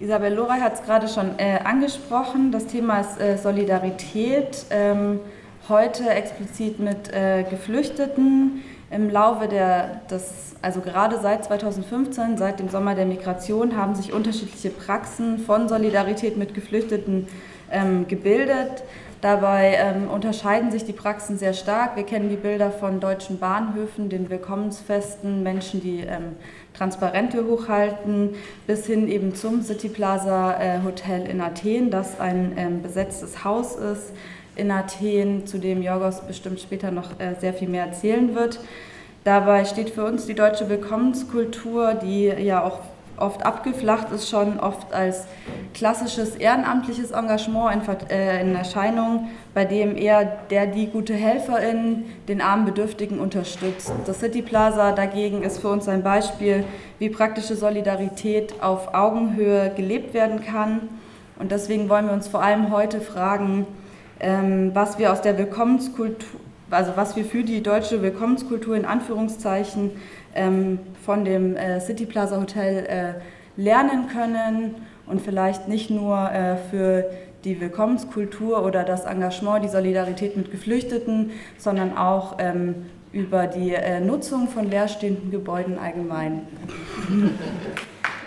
Isabel Lorey hat es gerade schon äh, angesprochen. Das Thema ist äh, Solidarität. Ähm, heute explizit mit äh, Geflüchteten. Im Laufe der, des, also gerade seit 2015, seit dem Sommer der Migration, haben sich unterschiedliche Praxen von Solidarität mit Geflüchteten ähm, gebildet. Dabei ähm, unterscheiden sich die Praxen sehr stark. Wir kennen die Bilder von deutschen Bahnhöfen, den Willkommensfesten, Menschen, die ähm, Transparente hochhalten, bis hin eben zum City Plaza äh, Hotel in Athen, das ein ähm, besetztes Haus ist in Athen, zu dem Jorgos bestimmt später noch äh, sehr viel mehr erzählen wird. Dabei steht für uns die deutsche Willkommenskultur, die ja auch oft abgeflacht ist, schon oft als klassisches ehrenamtliches Engagement in, äh, in, Erscheinung, bei dem eher der die gute Helferin den armen Bedürftigen unterstützt. Das City Plaza dagegen ist für uns ein Beispiel, wie praktische Solidarität auf Augenhöhe gelebt werden kann. Und deswegen wollen wir uns vor allem heute fragen, ähm, was wir aus der Willkommenskultur, also was wir für die deutsche Willkommenskultur in Anführungszeichen ähm, von dem äh, City Plaza Hotel äh, lernen können und vielleicht nicht nur äh, für die Willkommenskultur oder das Engagement, die Solidarität mit Geflüchteten, sondern auch ähm, über die äh, Nutzung von leerstehenden Gebäuden allgemein.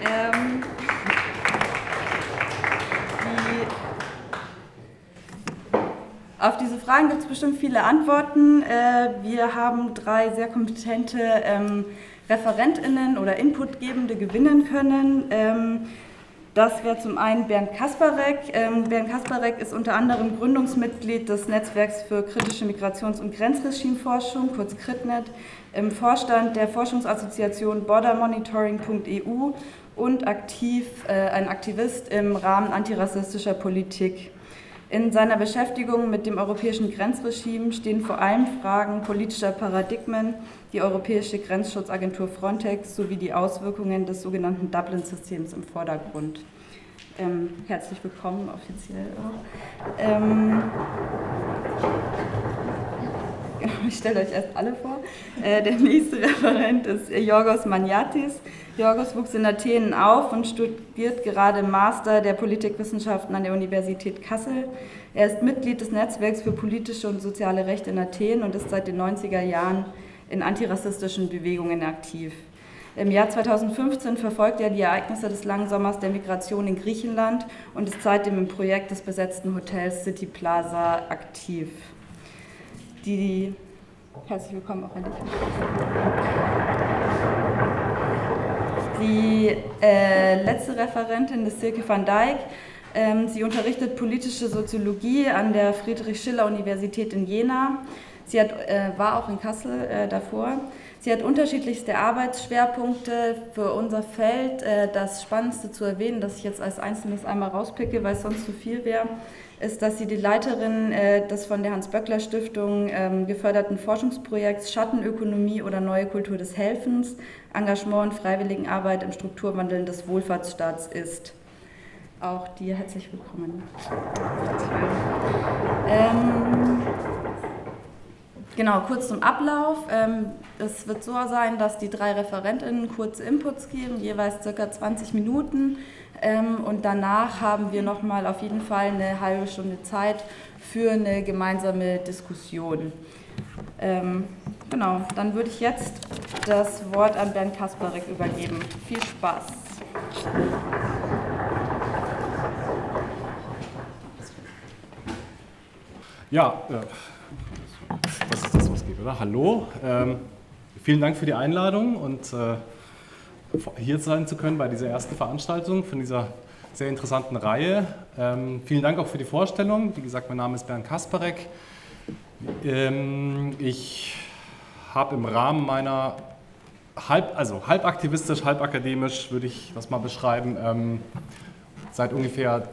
ähm, Auf diese Fragen gibt es bestimmt viele Antworten. Äh, wir haben drei sehr kompetente ähm, ReferentInnen oder Inputgebende gewinnen können. Ähm, das wäre zum einen Bernd Kasparek. Ähm, Bernd Kasparek ist unter anderem Gründungsmitglied des Netzwerks für kritische Migrations- und Grenzregimeforschung, kurz CRITNET, im Vorstand der Forschungsassoziation bordermonitoring.eu und aktiv, äh, ein Aktivist im Rahmen antirassistischer Politik. In seiner Beschäftigung mit dem europäischen Grenzregime stehen vor allem Fragen politischer Paradigmen, die europäische Grenzschutzagentur Frontex sowie die Auswirkungen des sogenannten Dublin-Systems im Vordergrund. Ähm, herzlich willkommen offiziell auch. Ähm, ich stelle euch erst alle vor. Äh, der nächste Referent ist Jorgos Maniatis. Jorgos wuchs in Athen auf und studiert gerade Master der Politikwissenschaften an der Universität Kassel. Er ist Mitglied des Netzwerks für politische und soziale Rechte in Athen und ist seit den 90er Jahren in antirassistischen Bewegungen aktiv. Im Jahr 2015 verfolgt er die Ereignisse des langen Sommers der Migration in Griechenland und ist seitdem im Projekt des besetzten Hotels City Plaza aktiv. Die, herzlich willkommen auch an dich. Die äh, letzte Referentin ist Silke van Dijk. Ähm, sie unterrichtet politische Soziologie an der Friedrich-Schiller-Universität in Jena. Sie hat, äh, war auch in Kassel äh, davor. Sie hat unterschiedlichste Arbeitsschwerpunkte für unser Feld. Äh, das Spannendste zu erwähnen, das ich jetzt als Einzelnes einmal rauspicke, weil es sonst zu viel wäre, ist, dass sie die Leiterin äh, des von der Hans-Böckler-Stiftung ähm, geförderten Forschungsprojekts Schattenökonomie oder Neue Kultur des Helfens, Engagement und Freiwilligenarbeit im Strukturwandeln des Wohlfahrtsstaats ist. Auch dir herzlich willkommen. Ähm, genau, kurz zum Ablauf. Ähm, es wird so sein, dass die drei Referentinnen kurze Inputs geben, jeweils circa 20 Minuten. Ähm, und danach haben wir nochmal auf jeden Fall eine halbe Stunde Zeit für eine gemeinsame Diskussion. Ähm, genau, dann würde ich jetzt das Wort an Bernd Kasparek übergeben. Viel Spaß. Ja, äh, das ist das, was geht, oder? Hallo, ähm, vielen Dank für die Einladung und äh, hier sein zu können bei dieser ersten Veranstaltung von dieser sehr interessanten Reihe. Ähm, vielen Dank auch für die Vorstellung. Wie gesagt, mein Name ist Bernd Kasparek. Ähm, ich habe im Rahmen meiner halb, also halb aktivistisch, halb akademisch, würde ich das mal beschreiben, ähm, seit ungefähr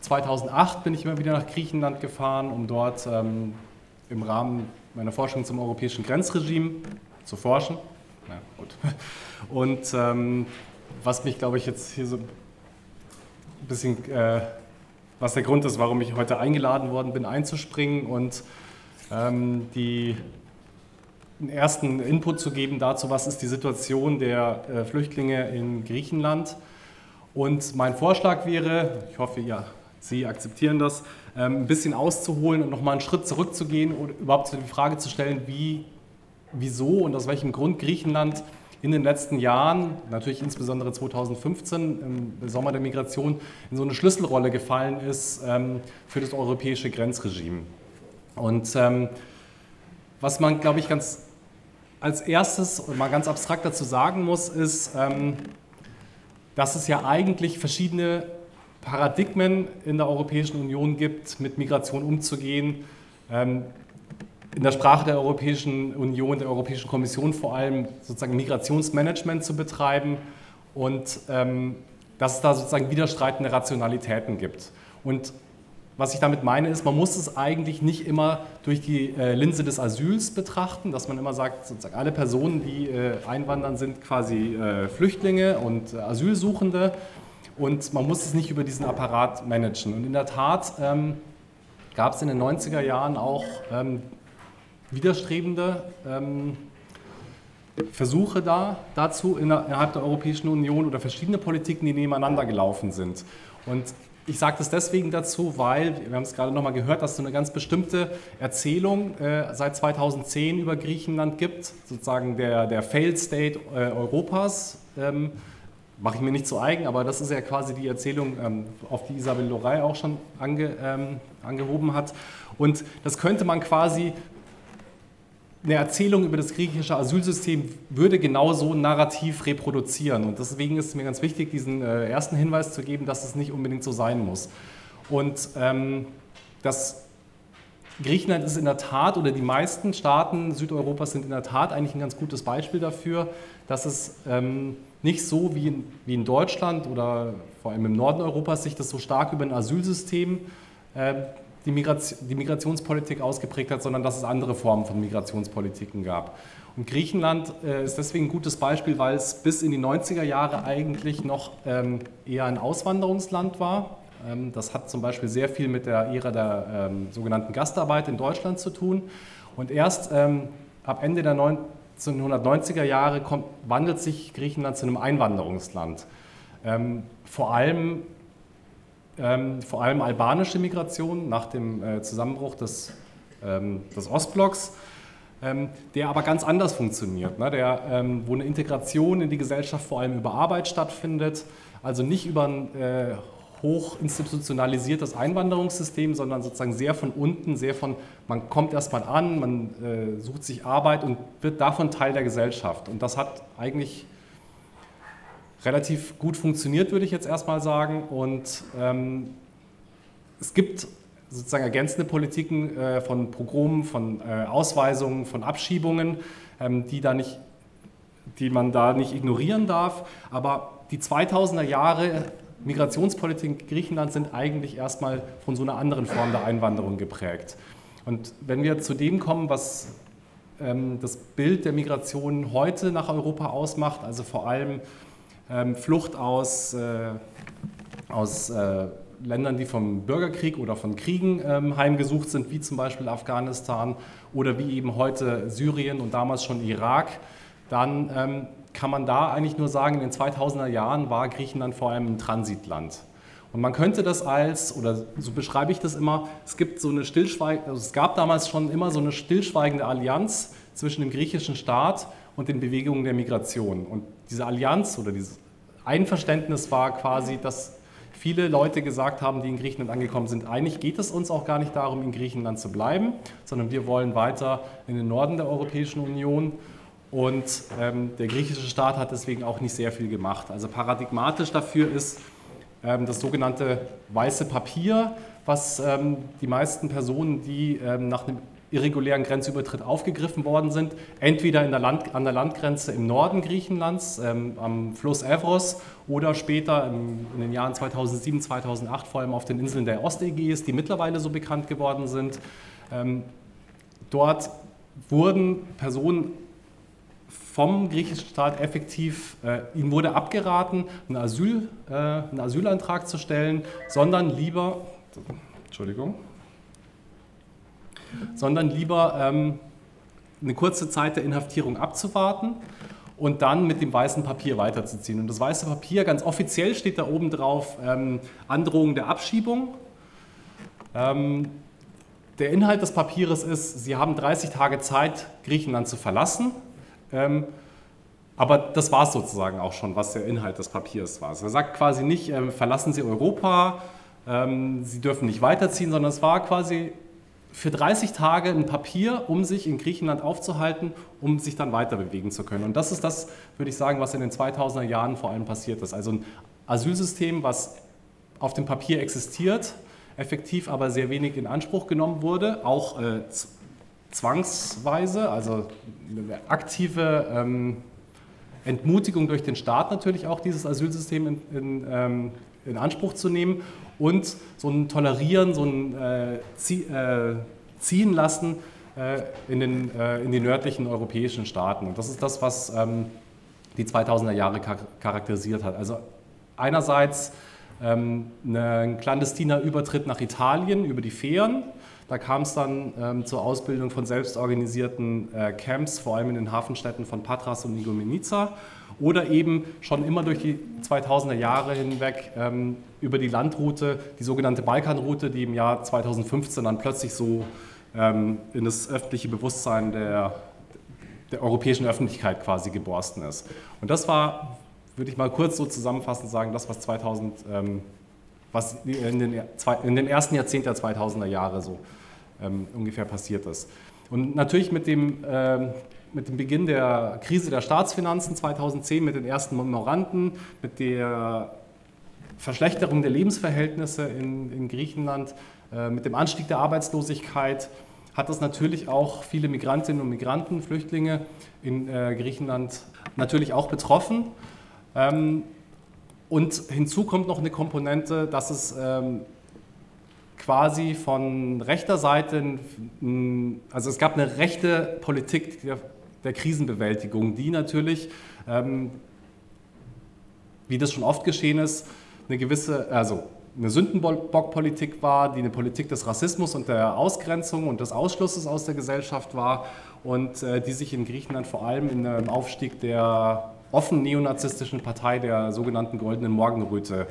2008 bin ich immer wieder nach Griechenland gefahren, um dort ähm, im Rahmen meiner Forschung zum europäischen Grenzregime zu forschen. Na gut. Und ähm, was mich, glaube ich, jetzt hier so ein bisschen, äh, was der Grund ist, warum ich heute eingeladen worden bin, einzuspringen und ähm, die einen ersten Input zu geben dazu, was ist die Situation der äh, Flüchtlinge in Griechenland Und mein Vorschlag wäre, ich hoffe, ja, Sie akzeptieren das, ähm, ein bisschen auszuholen und nochmal einen Schritt zurückzugehen und überhaupt die Frage zu stellen, wie, wieso und aus welchem Grund Griechenland in den letzten Jahren, natürlich insbesondere 2015 im Sommer der Migration, in so eine Schlüsselrolle gefallen ist ähm, für das europäische Grenzregime. Und ähm, was man, glaube ich, ganz als erstes und mal ganz abstrakt dazu sagen muss, ist, dass es ja eigentlich verschiedene Paradigmen in der Europäischen Union gibt, mit Migration umzugehen. Ähm, in der Sprache der Europäischen Union, der Europäischen Kommission vor allem sozusagen Migrationsmanagement zu betreiben und ähm, dass es da sozusagen widerstreitende Rationalitäten gibt. Und was ich damit meine, ist, man muss es eigentlich nicht immer durch die äh, Linse des Asyls betrachten, dass man immer sagt, sozusagen alle Personen, die äh, einwandern, sind quasi äh, Flüchtlinge und äh, Asylsuchende und man muss es nicht über diesen Apparat managen. Und in der Tat ähm, gab es in den 90er Jahren auch ähm, widerstrebende ähm, Versuche da, dazu innerhalb der Europäischen Union oder verschiedene Politiken, die nebeneinander gelaufen sind. Und ich sage das deswegen dazu, weil, wir haben es gerade nochmal gehört, dass es so eine ganz bestimmte Erzählung äh, seit 2010 über Griechenland gibt, sozusagen der, der Failed State äh, Europas. Ähm, Mache ich mir nicht zu eigen, aber das ist ja quasi die Erzählung, ähm, auf die Isabel Lorey auch schon ange, ähm, angehoben hat. Und das könnte man quasi eine Erzählung über das griechische Asylsystem würde genau so ein Narrativ reproduzieren. Und deswegen ist es mir ganz wichtig, diesen äh, ersten Hinweis zu geben, dass es nicht unbedingt so sein muss. Und ähm, das Griechenland ist in der Tat, oder die meisten Staaten Südeuropas sind in der Tat eigentlich ein ganz gutes Beispiel dafür, dass es ähm, nicht so wie in, wie in Deutschland oder vor allem im Norden Europas sich das so stark über ein Asylsystem äh, die, Migration, die Migrationspolitik ausgeprägt hat, sondern dass es andere Formen von Migrationspolitiken gab. Und Griechenland äh, ist deswegen ein gutes Beispiel, weil es bis in die 90er Jahre eigentlich noch ähm, eher ein Auswanderungsland war. Ähm, das hat zum Beispiel sehr viel mit der Ära der ähm, sogenannten Gastarbeit in Deutschland zu tun. Und erst ähm, ab Ende der 1990er Jahre kommt, wandelt sich Griechenland zu einem Einwanderungsland. Ähm, vor allem ähm, vor allem albanische Migration nach dem äh, Zusammenbruch des, ähm, des Ostblocks, ähm, der aber ganz anders funktioniert, ne? der, ähm, wo eine Integration in die Gesellschaft vor allem über Arbeit stattfindet, also nicht über ein äh, hoch institutionalisiertes Einwanderungssystem, sondern sozusagen sehr von unten, sehr von, man kommt erstmal an, man äh, sucht sich Arbeit und wird davon Teil der Gesellschaft. Und das hat eigentlich relativ gut funktioniert, würde ich jetzt erstmal sagen. Und ähm, es gibt sozusagen ergänzende Politiken äh, von Pogromen, von äh, Ausweisungen, von Abschiebungen, ähm, die, da nicht, die man da nicht ignorieren darf. Aber die 2000er Jahre Migrationspolitik in Griechenland sind eigentlich erstmal von so einer anderen Form der Einwanderung geprägt. Und wenn wir zu dem kommen, was ähm, das Bild der Migration heute nach Europa ausmacht, also vor allem ähm, Flucht aus, äh, aus äh, Ländern, die vom Bürgerkrieg oder von Kriegen ähm, heimgesucht sind, wie zum Beispiel Afghanistan oder wie eben heute Syrien und damals schon Irak, dann ähm, kann man da eigentlich nur sagen, in den 2000er Jahren war Griechenland vor allem ein Transitland. Und man könnte das als, oder so beschreibe ich das immer, es gibt so eine stillschweigende, also es gab damals schon immer so eine stillschweigende Allianz zwischen dem griechischen Staat und den Bewegungen der Migration. Und diese Allianz oder dieses Einverständnis war quasi, dass viele Leute gesagt haben, die in Griechenland angekommen sind, eigentlich geht es uns auch gar nicht darum, in Griechenland zu bleiben, sondern wir wollen weiter in den Norden der Europäischen Union. Und ähm, der griechische Staat hat deswegen auch nicht sehr viel gemacht. Also paradigmatisch dafür ist ähm, das sogenannte weiße Papier, was ähm, die meisten Personen, die ähm, nach einem irregulären Grenzübertritt aufgegriffen worden sind, entweder der Land, an der Landgrenze im Norden Griechenlands, ähm, am Fluss Evros oder später im, in den Jahren 2007, 2008 vor allem auf den Inseln der Ostägäis, die mittlerweile so bekannt geworden sind. Ähm, dort wurden Personen vom griechischen Staat effektiv, äh, ihnen wurde abgeraten, einen, Asyl, äh, einen Asylantrag zu stellen, sondern lieber, Entschuldigung, sondern lieber ähm, eine kurze Zeit der Inhaftierung abzuwarten und dann mit dem weißen Papier weiterzuziehen. Und das weiße Papier, ganz offiziell steht da oben drauf ähm, Androhung der Abschiebung. Ähm, der Inhalt des Papiers ist, Sie haben 30 Tage Zeit, Griechenland zu verlassen. Ähm, aber das war es sozusagen auch schon, was der Inhalt des Papiers war. Also er sagt quasi nicht, äh, verlassen Sie Europa, ähm, Sie dürfen nicht weiterziehen, sondern es war quasi für 30 Tage ein Papier, um sich in Griechenland aufzuhalten, um sich dann weiter bewegen zu können. Und das ist das, würde ich sagen, was in den 2000er Jahren vor allem passiert ist. Also ein Asylsystem, was auf dem Papier existiert, effektiv aber sehr wenig in Anspruch genommen wurde, auch äh, zwangsweise, also eine aktive ähm, Entmutigung durch den Staat natürlich auch, dieses Asylsystem in, in, ähm, in Anspruch zu nehmen und so ein Tolerieren, so ein äh, Zie äh, Ziehen lassen äh, in, den, äh, in die nördlichen europäischen Staaten. Und das ist das, was ähm, die 2000er Jahre charakterisiert hat. Also einerseits ähm, ein clandestiner Übertritt nach Italien über die Fähren. Da kam es dann ähm, zur Ausbildung von selbstorganisierten äh, Camps, vor allem in den Hafenstädten von Patras und Igoumenitsa oder eben schon immer durch die 2000er Jahre hinweg ähm, über die Landroute, die sogenannte Balkanroute, die im Jahr 2015 dann plötzlich so ähm, in das öffentliche Bewusstsein der, der europäischen Öffentlichkeit quasi geborsten ist. Und das war, würde ich mal kurz so zusammenfassend sagen, das, was 2000, ähm, was in den, in den ersten Jahrzehnt der 2000er Jahre so ähm, ungefähr passiert ist. Und natürlich mit dem ähm, mit dem Beginn der Krise der Staatsfinanzen 2010, mit den ersten Memoranden, mit der Verschlechterung der Lebensverhältnisse in, in Griechenland, äh, mit dem Anstieg der Arbeitslosigkeit, hat das natürlich auch viele Migrantinnen und Migranten, Flüchtlinge in äh, Griechenland natürlich auch betroffen. Ähm, und hinzu kommt noch eine Komponente, dass es ähm, quasi von rechter Seite, also es gab eine rechte Politik der Krisenbewältigung, die natürlich, ähm, wie das schon oft geschehen ist, eine gewisse, also eine Sündenbockpolitik war, die eine Politik des Rassismus und der Ausgrenzung und des Ausschlusses aus der Gesellschaft war und äh, die sich in Griechenland vor allem in einem Aufstieg der offen neonazistischen Partei der sogenannten Goldenen Morgenröte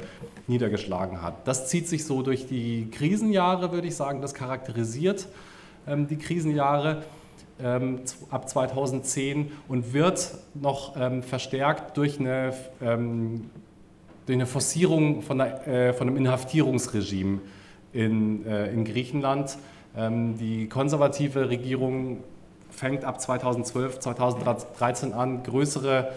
niedergeschlagen hat. Das zieht sich so durch die Krisenjahre, würde ich sagen, das charakterisiert ähm, die Krisenjahre ähm, ab 2010 und wird noch ähm, verstärkt durch eine, ähm, durch eine Forcierung von, der, äh, von einem Inhaftierungsregime in, äh, in Griechenland. Ähm, die konservative Regierung fängt ab 2012, 2013 an, größere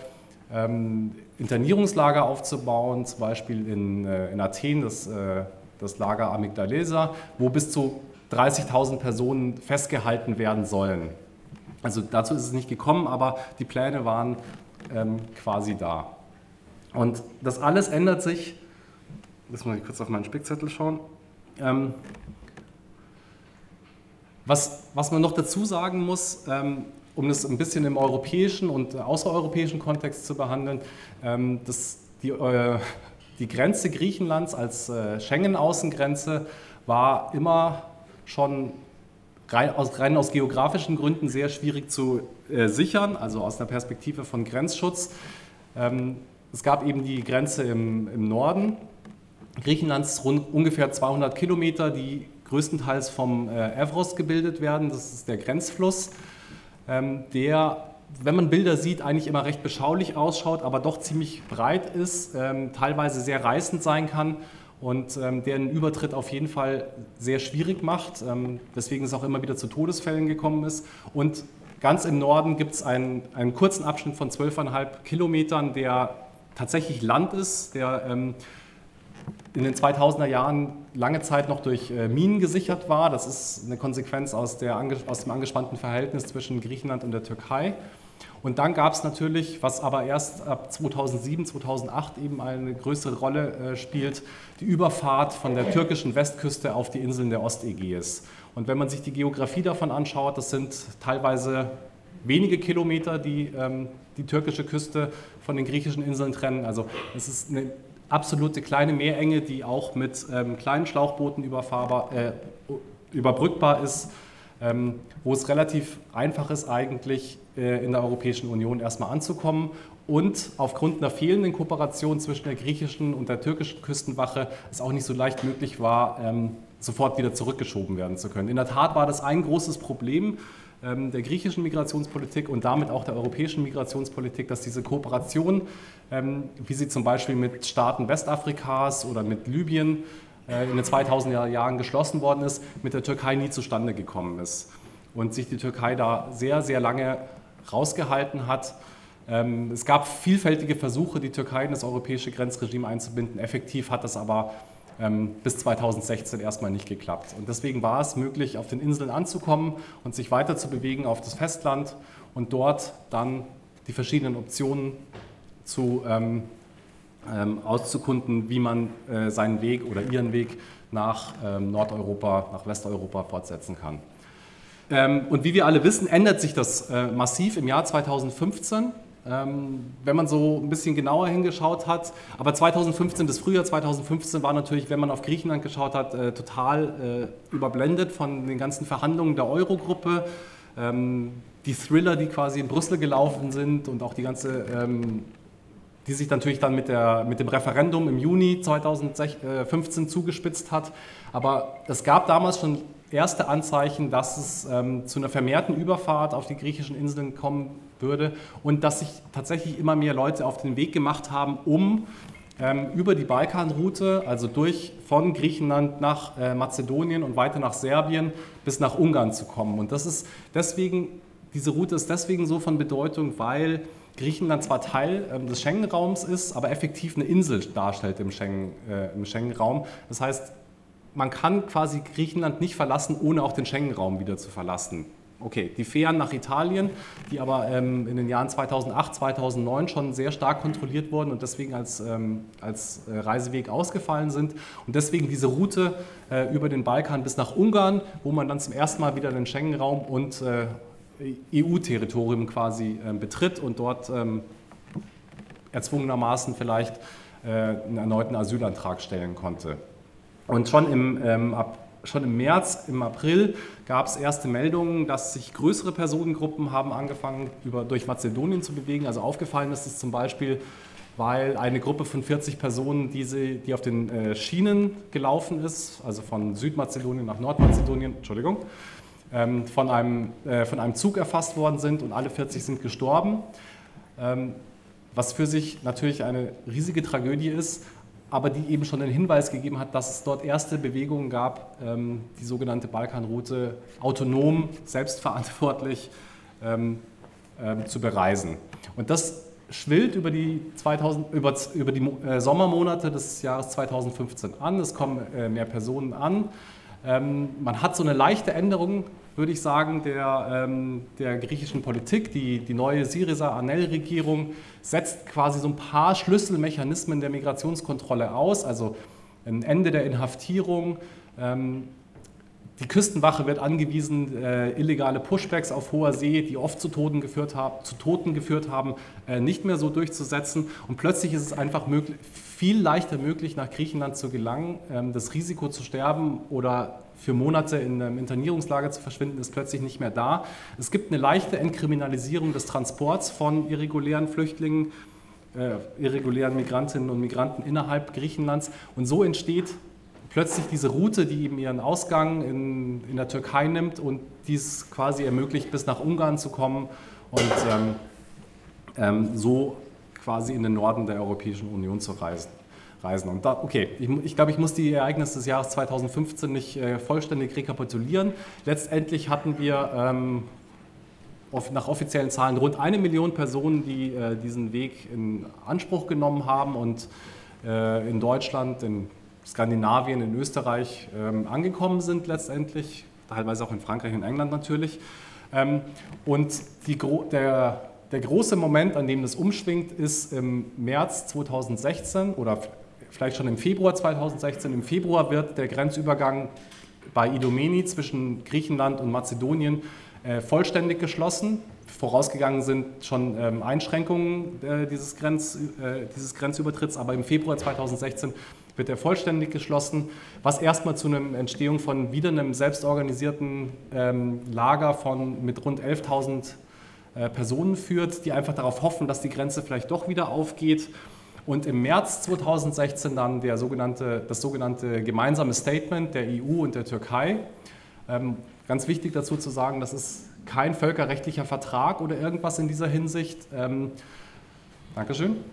ähm, Internierungslager aufzubauen, zum Beispiel in, äh, in Athen, das, äh, das Lager Amygdalesa, wo bis zu 30.000 Personen festgehalten werden sollen. Also dazu ist es nicht gekommen, aber die Pläne waren ähm, quasi da. Und das alles ändert sich, jetzt muss ich kurz auf meinen Spickzettel schauen. Ähm, was, was man noch dazu sagen muss, ähm, um das ein bisschen im europäischen und außereuropäischen Kontext zu behandeln, ähm, dass die, äh, die Grenze Griechenlands als äh, Schengen-Außengrenze war immer schon rein aus, rein aus geografischen Gründen sehr schwierig zu äh, sichern, also aus der Perspektive von Grenzschutz. Ähm, es gab eben die Grenze im, im Norden Griechenlands, rund ungefähr 200 Kilometer, die größtenteils vom Evros gebildet werden. Das ist der Grenzfluss, der, wenn man Bilder sieht, eigentlich immer recht beschaulich ausschaut, aber doch ziemlich breit ist, ähm, teilweise sehr reißend sein kann und ähm, der einen Übertritt auf jeden Fall sehr schwierig macht, ähm, weswegen es auch immer wieder zu Todesfällen gekommen ist. Und ganz im Norden gibt es einen, einen kurzen Abschnitt von 12,5 Kilometern, der tatsächlich Land ist, der ähm, in den 2000er Jahren lange Zeit noch durch äh, Minen gesichert war. Das ist eine Konsequenz aus, der, aus dem angespannten Verhältnis zwischen Griechenland und der Türkei. Und dann gab es natürlich, was aber erst ab 2007, 2008 eben eine größere Rolle äh, spielt, die Überfahrt von der türkischen Westküste auf die Inseln der Ostägäis. Und wenn man sich die Geografie davon anschaut, das sind teilweise wenige Kilometer, die ähm, die türkische Küste von den griechischen Inseln trennen. Also es ist eine absolute kleine Meerenge, die auch mit ähm, kleinen Schlauchbooten äh, überbrückbar ist, ähm, wo es relativ einfach ist, eigentlich äh, in der Europäischen Union erstmal anzukommen und aufgrund einer fehlenden Kooperation zwischen der griechischen und der türkischen Küstenwache es auch nicht so leicht möglich war, ähm, sofort wieder zurückgeschoben werden zu können. In der Tat war das ein großes Problem der griechischen Migrationspolitik und damit auch der europäischen Migrationspolitik, dass diese Kooperation, ähm, wie sie zum Beispiel mit Staaten Westafrikas oder mit Libyen äh, in den 2000er Jahren geschlossen worden ist, mit der Türkei nie zustande gekommen ist. Und sich die Türkei da sehr, sehr lange rausgehalten hat ähm, es gab vielfältige Versuche, die Türkei in das europäische Grenzregime einzubinden. Effektiv hat das aber ähm, bis 2016 erstmal nicht geklappt. Und deswegen war es möglich, auf den Inseln anzukommen und sich weiter zu bewegen auf das Festland und dort dann die verschiedenen Optionen zu, ähm, ähm, auszukunden, wie man äh, seinen Weg oder ihren Weg nach ähm, Nordeuropa, nach Westeuropa fortsetzen kann. Ähm, und wie wir alle wissen, ändert sich das äh, massiv im Jahr 2015. Ähm, wenn man so ein bisschen genauer hingeschaut hat. Aber 2015, das Frühjahr 2015 war natürlich, wenn man auf Griechenland geschaut hat, äh, total äh, überblendet von den ganzen Verhandlungen der Eurogruppe. Ähm, die Thriller, die quasi in Brüssel gelaufen sind und auch die ganze, ähm, die sich natürlich dann mit, der, mit dem Referendum im Juni 2015 zugespitzt hat. Aber es gab damals schon erste Anzeichen, dass es zu einer vermehrten Überfahrt auf die griechischen Inseln kommen würde und dass sich tatsächlich immer mehr Leute auf den Weg gemacht haben, um ähm, über die Balkanroute, also durch von Griechenland nach äh, Mazedonien und weiter nach Serbien bis nach Ungarn zu kommen. Und das ist deswegen, diese Route ist deswegen so von Bedeutung, weil Griechenland zwar Teil ähm, des Schengen-Raums ist, aber effektiv eine Insel darstellt im Schengen-Raum. Äh, Schengen das heißt, man kann quasi Griechenland nicht verlassen, ohne auch den Schengen-Raum wieder zu verlassen. Okay, die Fähren nach Italien, die aber ähm, in den Jahren 2008, 2009 schon sehr stark kontrolliert wurden und deswegen als, ähm, als äh, Reiseweg ausgefallen sind. Und deswegen diese Route äh, über den Balkan bis nach Ungarn, wo man dann zum ersten Mal wieder den Schengen-Raum und äh, EU-Territorium quasi ähm, betritt und dort ähm, erzwungenermaßen vielleicht äh, einen erneuten Asylantrag stellen konnte. Und schon im, ähm, ab, schon im März, im April gab es erste Meldungen, dass sich größere Personengruppen haben angefangen, über, durch Mazedonien zu bewegen. Also aufgefallen ist es zum Beispiel, weil eine Gruppe von 40 Personen, die, sie, die auf den äh, Schienen gelaufen ist, also von Südmazedonien nach Nordmazedonien, Entschuldigung, ähm, von, einem, äh, von einem Zug erfasst worden sind und alle 40 sind gestorben. Ähm, was für sich natürlich eine riesige Tragödie ist, aber die eben schon den Hinweis gegeben hat, dass es dort erste Bewegungen gab, ähm, die sogenannte Balkanroute autonom, selbstverantwortlich ähm, ähm, zu bereisen. Und das schwillt über die, 2000, über, über die äh, Sommermonate des Jahres 2015 an. Es kommen äh, mehr Personen an. Man hat so eine leichte Änderung würde ich sagen, der, ähm, der griechischen Politik. Die, die neue Syriza-Anel-Regierung setzt quasi so ein paar Schlüsselmechanismen der Migrationskontrolle aus, also ein Ende der Inhaftierung. Ähm, die Küstenwache wird angewiesen, äh, illegale Pushbacks auf hoher See, die oft zu Toten geführt, hab, zu Toten geführt haben, äh, nicht mehr so durchzusetzen. Und plötzlich ist es einfach möglich, viel leichter möglich, nach Griechenland zu gelangen. Ähm, das Risiko zu sterben oder für Monate in einem Internierungslager zu verschwinden, ist plötzlich nicht mehr da. Es gibt eine leichte Entkriminalisierung des Transports von irregulären Flüchtlingen, äh, irregulären Migrantinnen und Migranten innerhalb Griechenlands. Und so entsteht plötzlich diese Route, die eben ihren Ausgang in, in der Türkei nimmt und dies quasi ermöglicht, bis nach Ungarn zu kommen und ähm, ähm, so quasi in den Norden der Europäischen Union zu reisen reisen. Und da, okay, ich, ich glaube, ich muss die Ereignisse des Jahres 2015 nicht äh, vollständig rekapitulieren. Letztendlich hatten wir ähm, nach offiziellen Zahlen rund eine Million Personen, die äh, diesen Weg in Anspruch genommen haben und äh, in Deutschland, in Skandinavien, in Österreich ähm, angekommen sind letztendlich, teilweise auch in Frankreich und England natürlich. Ähm, und die, der, der große Moment, an dem das umschwingt, ist im März 2016 oder vielleicht schon im Februar 2016. Im Februar wird der Grenzübergang bei Idomeni zwischen Griechenland und Mazedonien äh, vollständig geschlossen. Vorausgegangen sind schon ähm, Einschränkungen äh, dieses, Grenz, äh, dieses Grenzübertritts, aber im Februar 2016 wird er vollständig geschlossen, was erstmal zu einer Entstehung von wieder einem selbstorganisierten ähm, Lager von mit rund 11.000 äh, Personen führt, die einfach darauf hoffen, dass die Grenze vielleicht doch wieder aufgeht. Und im März 2016 dann der sogenannte, das sogenannte gemeinsame Statement der EU und der Türkei. Ähm, ganz wichtig dazu zu sagen, das ist kein völkerrechtlicher Vertrag oder irgendwas in dieser Hinsicht. Ähm, Dankeschön.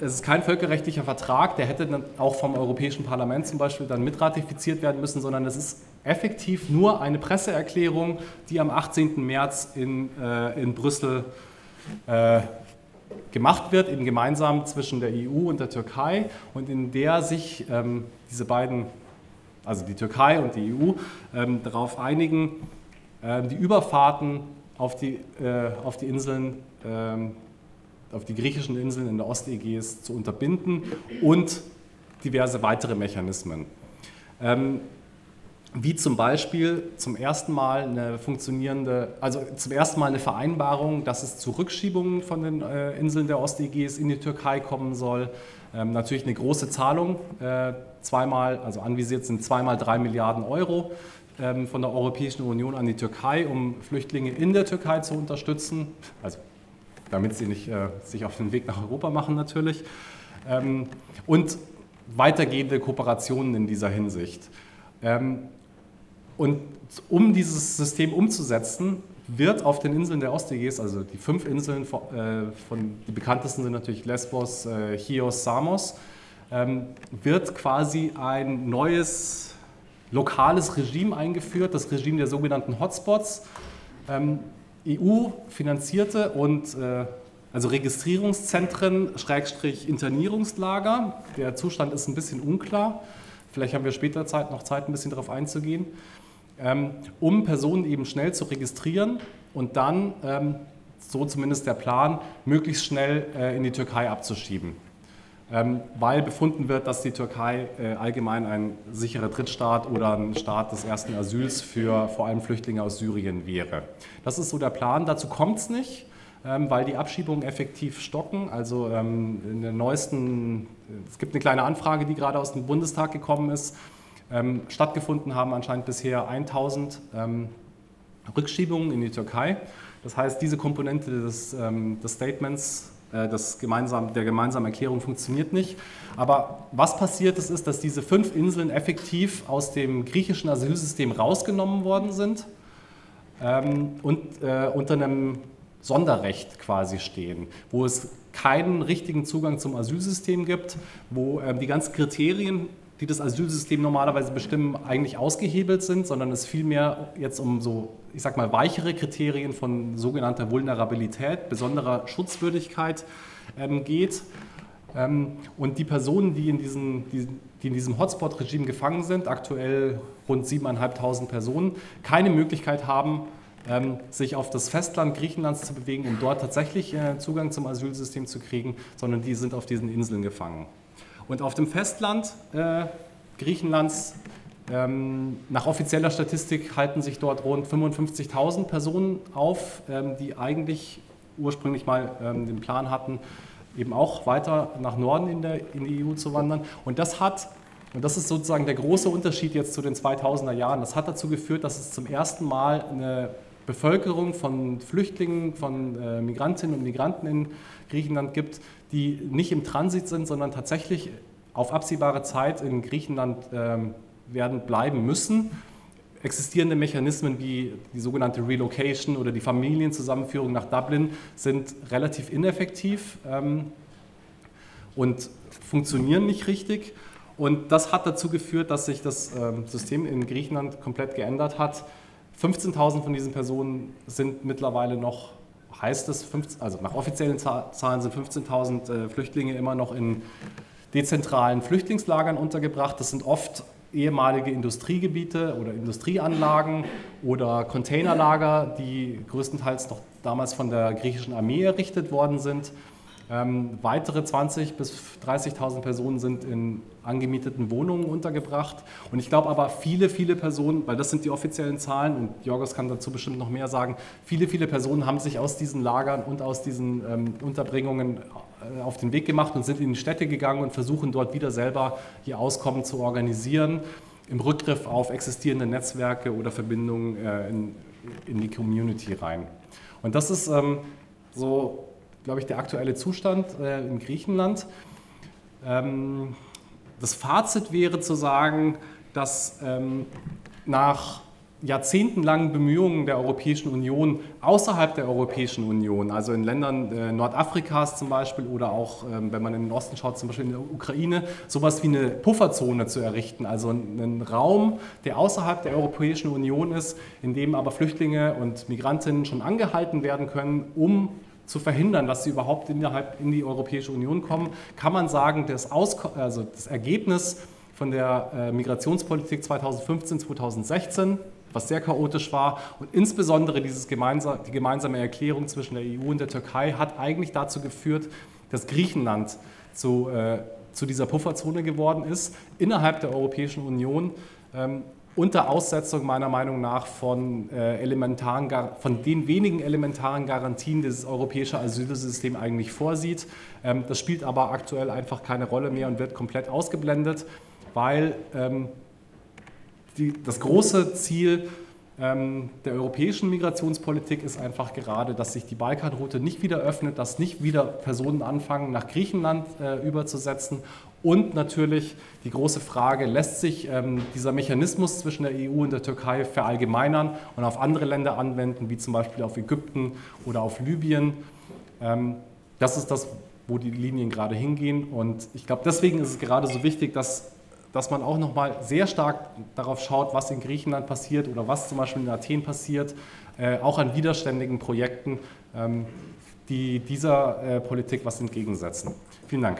Es ist kein völkerrechtlicher Vertrag, der hätte dann auch vom Europäischen Parlament zum Beispiel dann mitratifiziert werden müssen, sondern es ist effektiv nur eine Presseerklärung, die am 18. März in, äh, in Brüssel äh, gemacht wird, eben gemeinsam zwischen der EU und der Türkei und in der sich ähm, diese beiden, also die Türkei und die EU, ähm, darauf einigen, äh, die Überfahrten auf die, äh, auf die Inseln, ähm, auf die griechischen Inseln in der Ostägäis zu unterbinden und diverse weitere Mechanismen. Ähm, wie zum Beispiel zum ersten Mal eine funktionierende, also zum ersten Mal eine Vereinbarung, dass es zu Rückschiebungen von den äh, Inseln der Ostägäis in die Türkei kommen soll. Ähm, natürlich eine große Zahlung, äh, zweimal, also anvisiert sind zweimal drei Milliarden Euro ähm, von der Europäischen Union an die Türkei, um Flüchtlinge in der Türkei zu unterstützen, also damit sie nicht äh, sich auf den Weg nach Europa machen natürlich. Ähm, und weitergehende Kooperationen in dieser Hinsicht. Ähm, und um dieses System umzusetzen, wird auf den Inseln der Ostägäis, also die fünf Inseln, äh, von, die bekanntesten sind natürlich Lesbos, äh, Chios, Samos, ähm, wird quasi ein neues lokales Regime eingeführt, das Regime der sogenannten Hotspots. Ähm, EU-finanzierte und äh, also Registrierungszentren, Schrägstrich Internierungslager. Der Zustand ist ein bisschen unklar. Vielleicht haben wir später Zeit, noch Zeit, ein bisschen darauf einzugehen. Ähm, um Personen eben schnell zu registrieren und dann, ähm, so zumindest der Plan, möglichst schnell äh, in die Türkei abzuschieben. Ähm, weil befunden wird, dass die Türkei äh, allgemein ein sicherer Drittstaat oder ein Staat des ersten Asyls für vor allem Flüchtlinge aus Syrien wäre. Das ist so der Plan. Dazu kommt es nicht weil die Abschiebungen effektiv stocken. Also in der neuesten, es gibt eine kleine Anfrage, die gerade aus dem Bundestag gekommen ist. Ähm, stattgefunden haben anscheinend bisher 1000 ähm, Rückschiebungen in die Türkei. Das heißt, diese Komponente des, ähm, des Statements, äh, des gemeinsam, der gemeinsamen Erklärung funktioniert nicht. Aber was passiert ist, ist, dass diese fünf Inseln effektiv aus dem griechischen Asylsystem rausgenommen worden sind ähm, und äh, unter einem Sonderrecht quasi stehen, wo es keinen richtigen Zugang zum Asylsystem gibt, wo äh, die ganzen Kriterien die das Asylsystem normalerweise bestimmen, eigentlich ausgehebelt sind, sondern es vielmehr jetzt um so, ich sag mal, weichere Kriterien von sogenannter Vulnerabilität, besonderer Schutzwürdigkeit ähm, geht. Ähm, und die Personen, die in, diesen, die, die in diesem Hotspot-Regime gefangen sind, aktuell rund 7.500 Personen, keine Möglichkeit haben, ähm, sich auf das Festland Griechenlands zu bewegen, um dort tatsächlich äh, Zugang zum Asylsystem zu kriegen, sondern die sind auf diesen Inseln gefangen. Und auf dem Festland äh, Griechenlands, ähm, nach offizieller Statistik halten sich dort rund 55.000 Personen auf, ähm, die eigentlich ursprünglich mal ähm, den Plan hatten, eben auch weiter nach Norden in, der, in die EU zu wandern. Und das hat und das ist sozusagen der große Unterschied jetzt zu den 2000er Jahren. Das hat dazu geführt, dass es zum ersten Mal eine Bevölkerung von Flüchtlingen, von äh, Migrantinnen und Migranten in Griechenland gibt, die nicht im Transit sind, sondern tatsächlich auf absehbare Zeit in Griechenland ähm, werden bleiben müssen. Existierende Mechanismen wie die sogenannte Relocation oder die Familienzusammenführung nach Dublin sind relativ ineffektiv ähm, und funktionieren nicht richtig. Und das hat dazu geführt, dass sich das ähm, System in Griechenland komplett geändert hat. 15.000 von diesen Personen sind mittlerweile noch heißt es, also nach offiziellen Zahlen sind 15.000 äh, Flüchtlinge immer noch in dezentralen Flüchtlingslagern untergebracht. Das sind oft ehemalige Industriegebiete oder Industrieanlagen oder Containerlager, die größtenteils noch damals von der griechischen Armee errichtet worden sind. Ähm, weitere 20.000 bis 30.000 Personen sind in angemieteten Wohnungen untergebracht. Und ich glaube aber, viele, viele Personen, weil das sind die offiziellen Zahlen und Jorgos kann dazu bestimmt noch mehr sagen, viele, viele Personen haben sich aus diesen Lagern und aus diesen ähm, Unterbringungen äh, auf den Weg gemacht und sind in die Städte gegangen und versuchen dort wieder selber ihr Auskommen zu organisieren, im Rückgriff auf existierende Netzwerke oder Verbindungen äh, in, in die Community rein. Und das ist ähm, so, glaube ich, der aktuelle Zustand äh, in Griechenland. Ähm, das Fazit wäre zu sagen, dass ähm, nach jahrzehntelangen Bemühungen der Europäischen Union außerhalb der Europäischen Union, also in Ländern äh, Nordafrikas zum Beispiel oder auch, ähm, wenn man in den Osten schaut, zum Beispiel in der Ukraine, sowas wie eine Pufferzone zu errichten, also einen Raum, der außerhalb der Europäischen Union ist, in dem aber Flüchtlinge und Migrantinnen schon angehalten werden können, um zu verhindern, dass sie überhaupt innerhalb in die Europäische Union kommen, kann man sagen, das, Aus also das Ergebnis von der äh, Migrationspolitik 2015, 2016 was sehr chaotisch war. Und insbesondere dieses gemeinsam, die gemeinsame Erklärung zwischen der EU und der Türkei hat eigentlich dazu geführt, dass Griechenland zu, äh, zu dieser Pufferzone geworden ist, innerhalb der Europäischen Union. Ähm, unter Aussetzung meiner Meinung nach von, äh, elementaren, von den wenigen elementaren Garantien, die das europäische Asylsystem eigentlich vorsieht. Ähm, das spielt aber aktuell einfach keine Rolle mehr und wird komplett ausgeblendet, weil ähm, die, das große Ziel ähm, der europäischen Migrationspolitik ist einfach gerade, dass sich die Balkanroute nicht wieder öffnet, dass nicht wieder Personen anfangen, nach Griechenland äh, überzusetzen. Und natürlich die große Frage, lässt sich ähm, dieser Mechanismus zwischen der EU und der Türkei verallgemeinern und auf andere Länder anwenden, wie zum Beispiel auf Ägypten oder auf Libyen? Ähm, das ist das, wo die Linien gerade hingehen. Und ich glaube, deswegen ist es gerade so wichtig, dass dass man auch nochmal sehr stark darauf schaut, was in Griechenland passiert oder was zum Beispiel in Athen passiert, äh, auch an widerständigen Projekten, ähm, die dieser äh, Politik was entgegensetzen. Vielen Dank.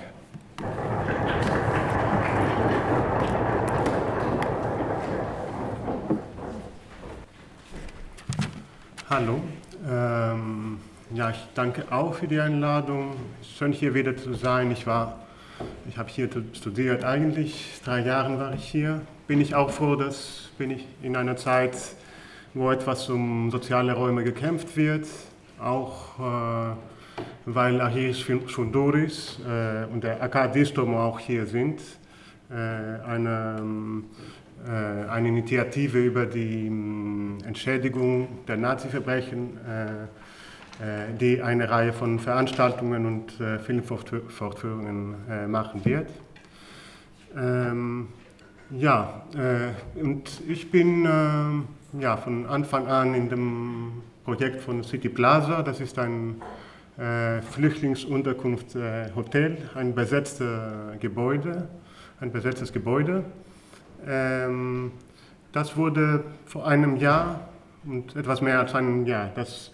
Hallo. Ähm, ja, ich danke auch für die Einladung. Schön hier wieder zu sein. Ich war ich habe hier studiert, eigentlich drei Jahre war ich hier. Bin ich auch froh, dass bin ich in einer Zeit, wo etwas um soziale Räume gekämpft wird, auch äh, weil Ahiris Funduris äh, und der Akadistom auch hier sind. Äh, eine, äh, eine Initiative über die ähm, Entschädigung der Nazi-Verbrechen äh, äh, die eine Reihe von Veranstaltungen und äh, Filmfortführungen machen wird. Ähm, ja, und ich bin ja, von Anfang an in dem Projekt von City Plaza, das ist ein Flüchtlingsunterkunft Hotel, ein besetztes Gebäude, ein besetztes Gebäude. Ähm, das wurde vor einem Jahr und etwas mehr als einem Jahr, das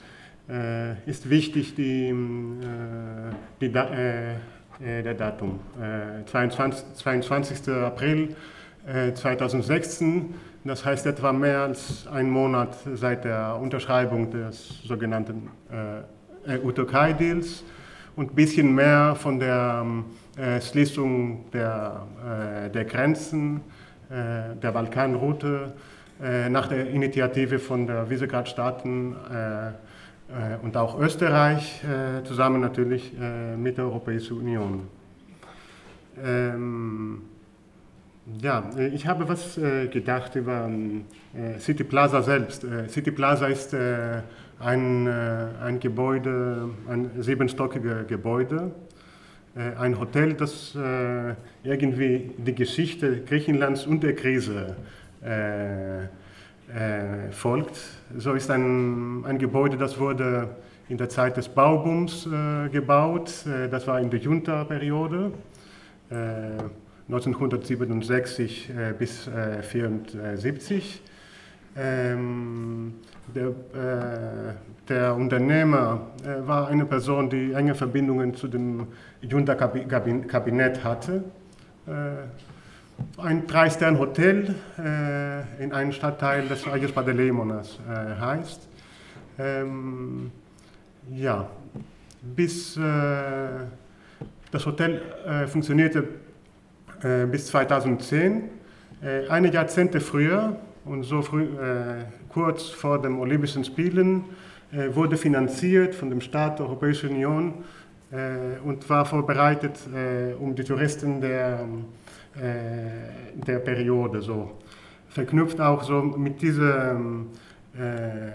äh, ist wichtig die, äh, die äh, der Datum. 22, 22. April 2016, das heißt etwa mehr als ein Monat seit der Unterschreibung des sogenannten EU-Türkei-Deals und ein bisschen mehr von der äh, Schließung der, äh, der Grenzen äh, der Balkanroute nach der Initiative von der Visegrad-Staaten äh, und auch Österreich äh, zusammen natürlich äh, mit der Europäischen Union. Ähm, ja, ich habe was gedacht über City Plaza selbst. City Plaza ist ein, ein Gebäude, ein siebenstockiges Gebäude, ein Hotel, das irgendwie die Geschichte Griechenlands und der Krise äh, äh, folgt. So ist ein, ein Gebäude, das wurde in der Zeit des Baubooms äh, gebaut. Äh, das war in der Junta-Periode. 1967 äh, äh, bis 1974. Äh, ähm, der, der, Unternehmer war eine Person, die enge Verbindungen zu dem Junta-Kabinett hatte ein Drei-Stern-Hotel äh, in einem Stadtteil, das Agios Panteleimonas äh, heißt. Ähm, ja, bis äh, das Hotel äh, funktionierte äh, bis 2010. Äh, einige Jahrzehnte früher und so früh, kurz vor den Olympischen Spielen wurde finanziert von dem Staat der Europäischen Union und war vorbereitet, um die Touristen der äh, der Periode. So. Verknüpft auch so mit dieser äh,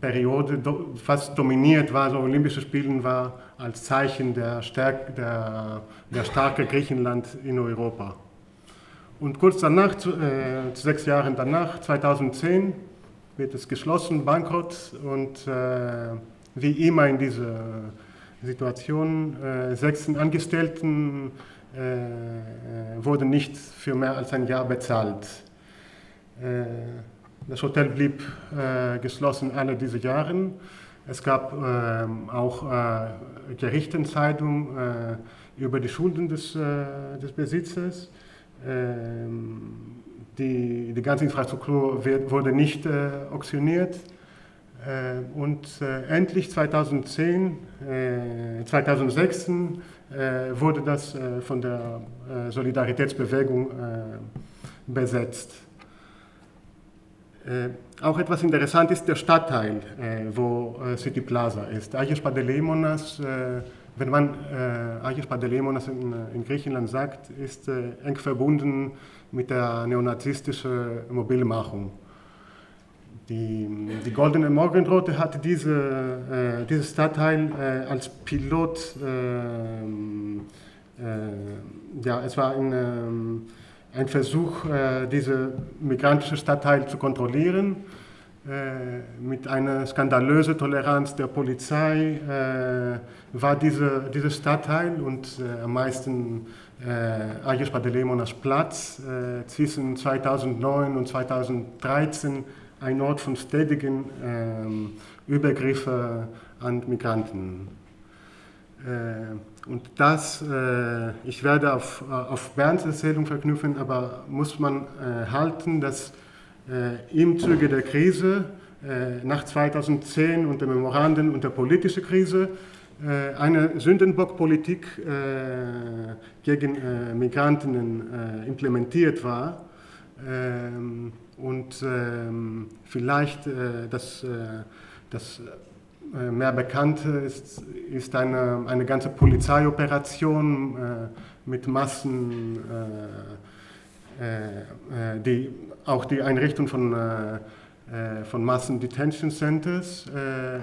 Periode fast dominiert war, so Olympische Spiele war als Zeichen der, Stärke, der, der starke Griechenland in Europa. Und kurz danach, äh, sechs Jahre danach, 2010, wird es geschlossen, bankrott und äh, wie immer in dieser Situation, äh, sechs Angestellten äh, wurden nicht für mehr als ein Jahr bezahlt. Äh, das Hotel blieb äh, geschlossen alle diese Jahre. Es gab ähm, auch äh, Gerichtsentscheidungen äh, über die Schulden des, äh, des Besitzers. Ähm, die, die ganze Infrastruktur wird, wurde nicht äh, auktioniert. Äh, und endlich 2010, 2016 wurde das von der Solidaritätsbewegung besetzt. Äh, auch etwas interessant ist der Stadtteil, äh, wo äh, City Plaza ist. Agios Panteleimonas, äh, wenn man äh, Agios Panteleimonas in, äh, in, Griechenland sagt, ist äh, eng verbunden mit der neonazistischen Mobilmachung. Die, die Goldene Morgenrote hatte diese, dieses Stadtteil als Pilot, ähm, ja, es war ein ähm, ein Versuch, äh, diese migrantische Stadtteil zu kontrollieren, äh, mit einer skandalösen Toleranz der Polizei äh, war diese, dieses Stadtteil und am meisten äh, Agios Panteleimonas Platz zwischen 2009 und 2013 ein Ort von stetigen ähm, Übergriffen an Migranten. Und das, äh, ich werde auf, äh, auf Bernds Erzählung verknüpfen, aber muss man äh, halten, dass äh, im Zuge der Krise, äh, nach 2010 und der Memoranden und der politischen Krise, äh, eine Sündenbockpolitik gegen Migranten implementiert war. Ähm, und ähm, vielleicht das, das äh, mehr bekannt ist, ist eine, eine ganze Polizeioperation äh, mit Massen, äh, äh, die, auch die Einrichtung von, äh, äh, von Massen Detention Centers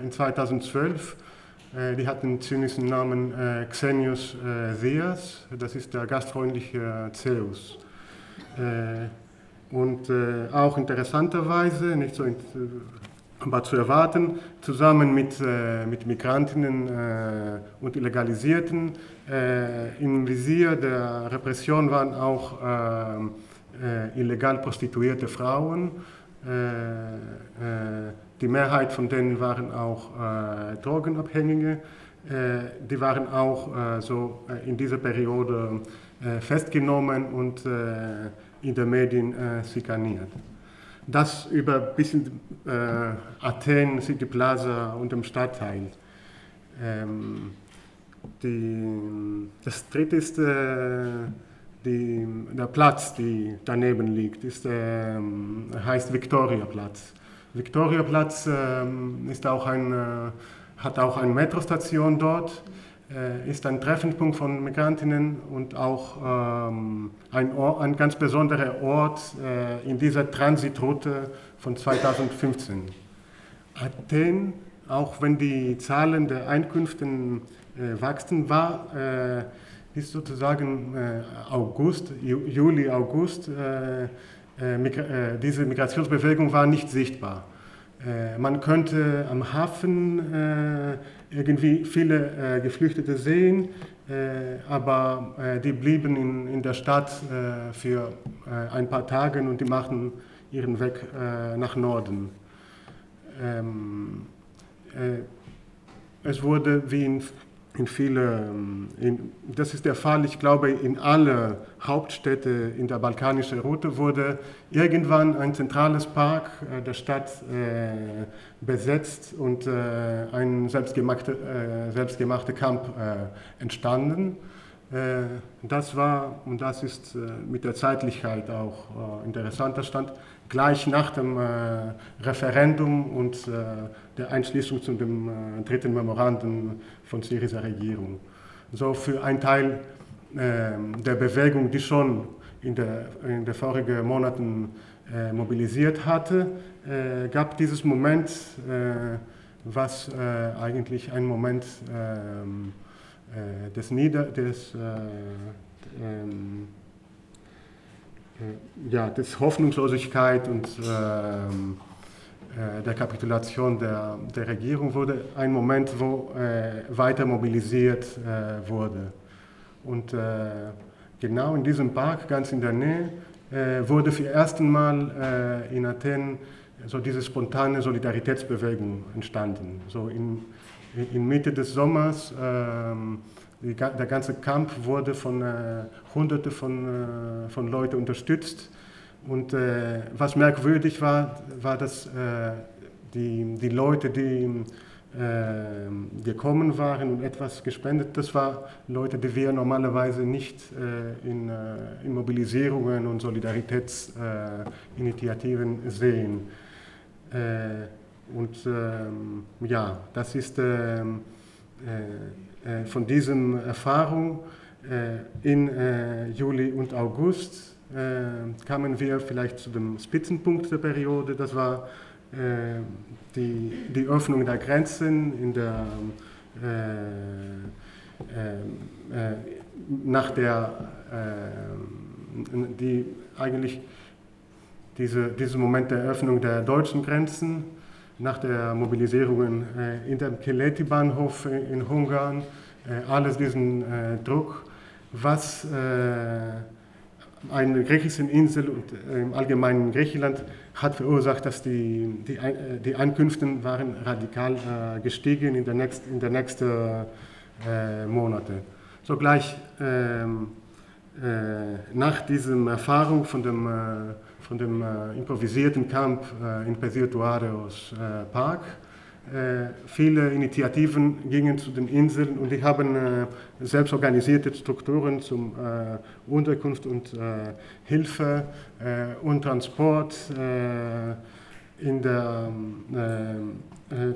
in 2012. die hat den zynischen Namen Xenius Theas, das ist der gastfreundliche Zeus. und auch interessanterweise, nicht so war zu erwarten, zusammen mit, äh, mit Migrantinnen äh, und Illegalisierten. Äh, Im Visier der Repression waren auch äh, äh, illegal prostituierte Frauen. Äh, die Mehrheit von denen waren auch Drogenabhängige. die waren auch so in dieser Periode festgenommen und in den Medien schikaniert. Das über bisschen äh, Athen, City Plaza und dem Stadtteil. Ähm, die, das dritte ist äh, die, der Platz, der daneben liegt, ist, äh, heißt Victoria Platz. Victoria Platz ähm, ist auch ein, äh, hat auch eine Metrostation dort äh, ist ein Treffenpunkt von Migrantinnen und auch ähm, ein, ein, ganz besonderer Ort äh, in dieser Transitroute von 2015. Athen, auch wenn die Zahlen der Einkünfte wachsen, war, ist sozusagen August, Juli, August, Migra diese Migrationsbewegung war nicht sichtbar. man könnte am Hafen irgendwie viele äh, Geflüchtete sehen, äh, aber äh, die blieben in, in der Stadt äh, für äh, ein paar Tage und die machten ihren Weg äh, nach Norden. Ähm, es wurde wie in in viele, ähm, in, das ist der Fall, ich glaube, in alle Hauptstädte in der balkanischen Route wurde irgendwann ein zentrales Park äh, der Stadt äh, besetzt und äh, ein selbstgemachter äh, selbstgemachte Camp äh, entstanden. Äh, das war, und das ist mit der Zeitlichkeit auch interessant, das stand gleich nach dem Referendum und der Einschließung zu dem dritten Memorandum von Syriza Regierung. So für einen Teil äh, der Bewegung, die schon in den der vorigen Monaten äh, mobilisiert hatte, äh, gab dieses Moment, äh, was äh, eigentlich ein Moment ähm, äh, des, Nieder des, ähm, ja, des Hoffnungslosigkeit und ähm, der Kapitulation der, der Regierung wurde ein Moment, wo weiter mobilisiert wurde. Und genau in diesem Park, ganz in der Nähe, äh, wurde für ersten Mal äh, in Athen so diese spontane Solidaritätsbewegung entstanden. So in, in Mitte des Sommers, ähm, die, der ganze Kampf wurde von äh, Hunderten von, äh, von Leuten unterstützt. Und äh, was merkwürdig war, war, dass äh, die, die Leute, die äh, gekommen waren und etwas gespendet. Das waren Leute, die wir normalerweise nicht äh, in, äh, in, Mobilisierungen und Solidaritätsinitiativen sehen. Und ähm, ja, das ist ähm, von dieser Erfahrung in Juli und August kamen wir vielleicht zu dem Spitzenpunkt der Periode. Das war die, die Öffnung der Grenzen in der, äh, äh, äh nach der, äh, die eigentlich diese, diesen Moment der Öffnung der deutschen Grenzen, nach der Mobilisierung äh, in dem Keleti-Bahnhof in Ungarn, alles diesen Druck, was eine griechische Insel und im allgemeinen Griechenland hat verursacht, dass die, die, äh, die Einkünfte waren radikal äh, gestiegen in der, nächst, in der nächsten äh, Monate. Sogleich ähm, äh, nach dieser Erfahrung von dem, äh, von dem äh, improvisierten Camp in Pesirtuareos Park äh, viele Initiativen gingen zu den Inseln und die haben äh, selbstorganisierte Strukturen zum äh, Unterkunft und Hilfe und Transport in der,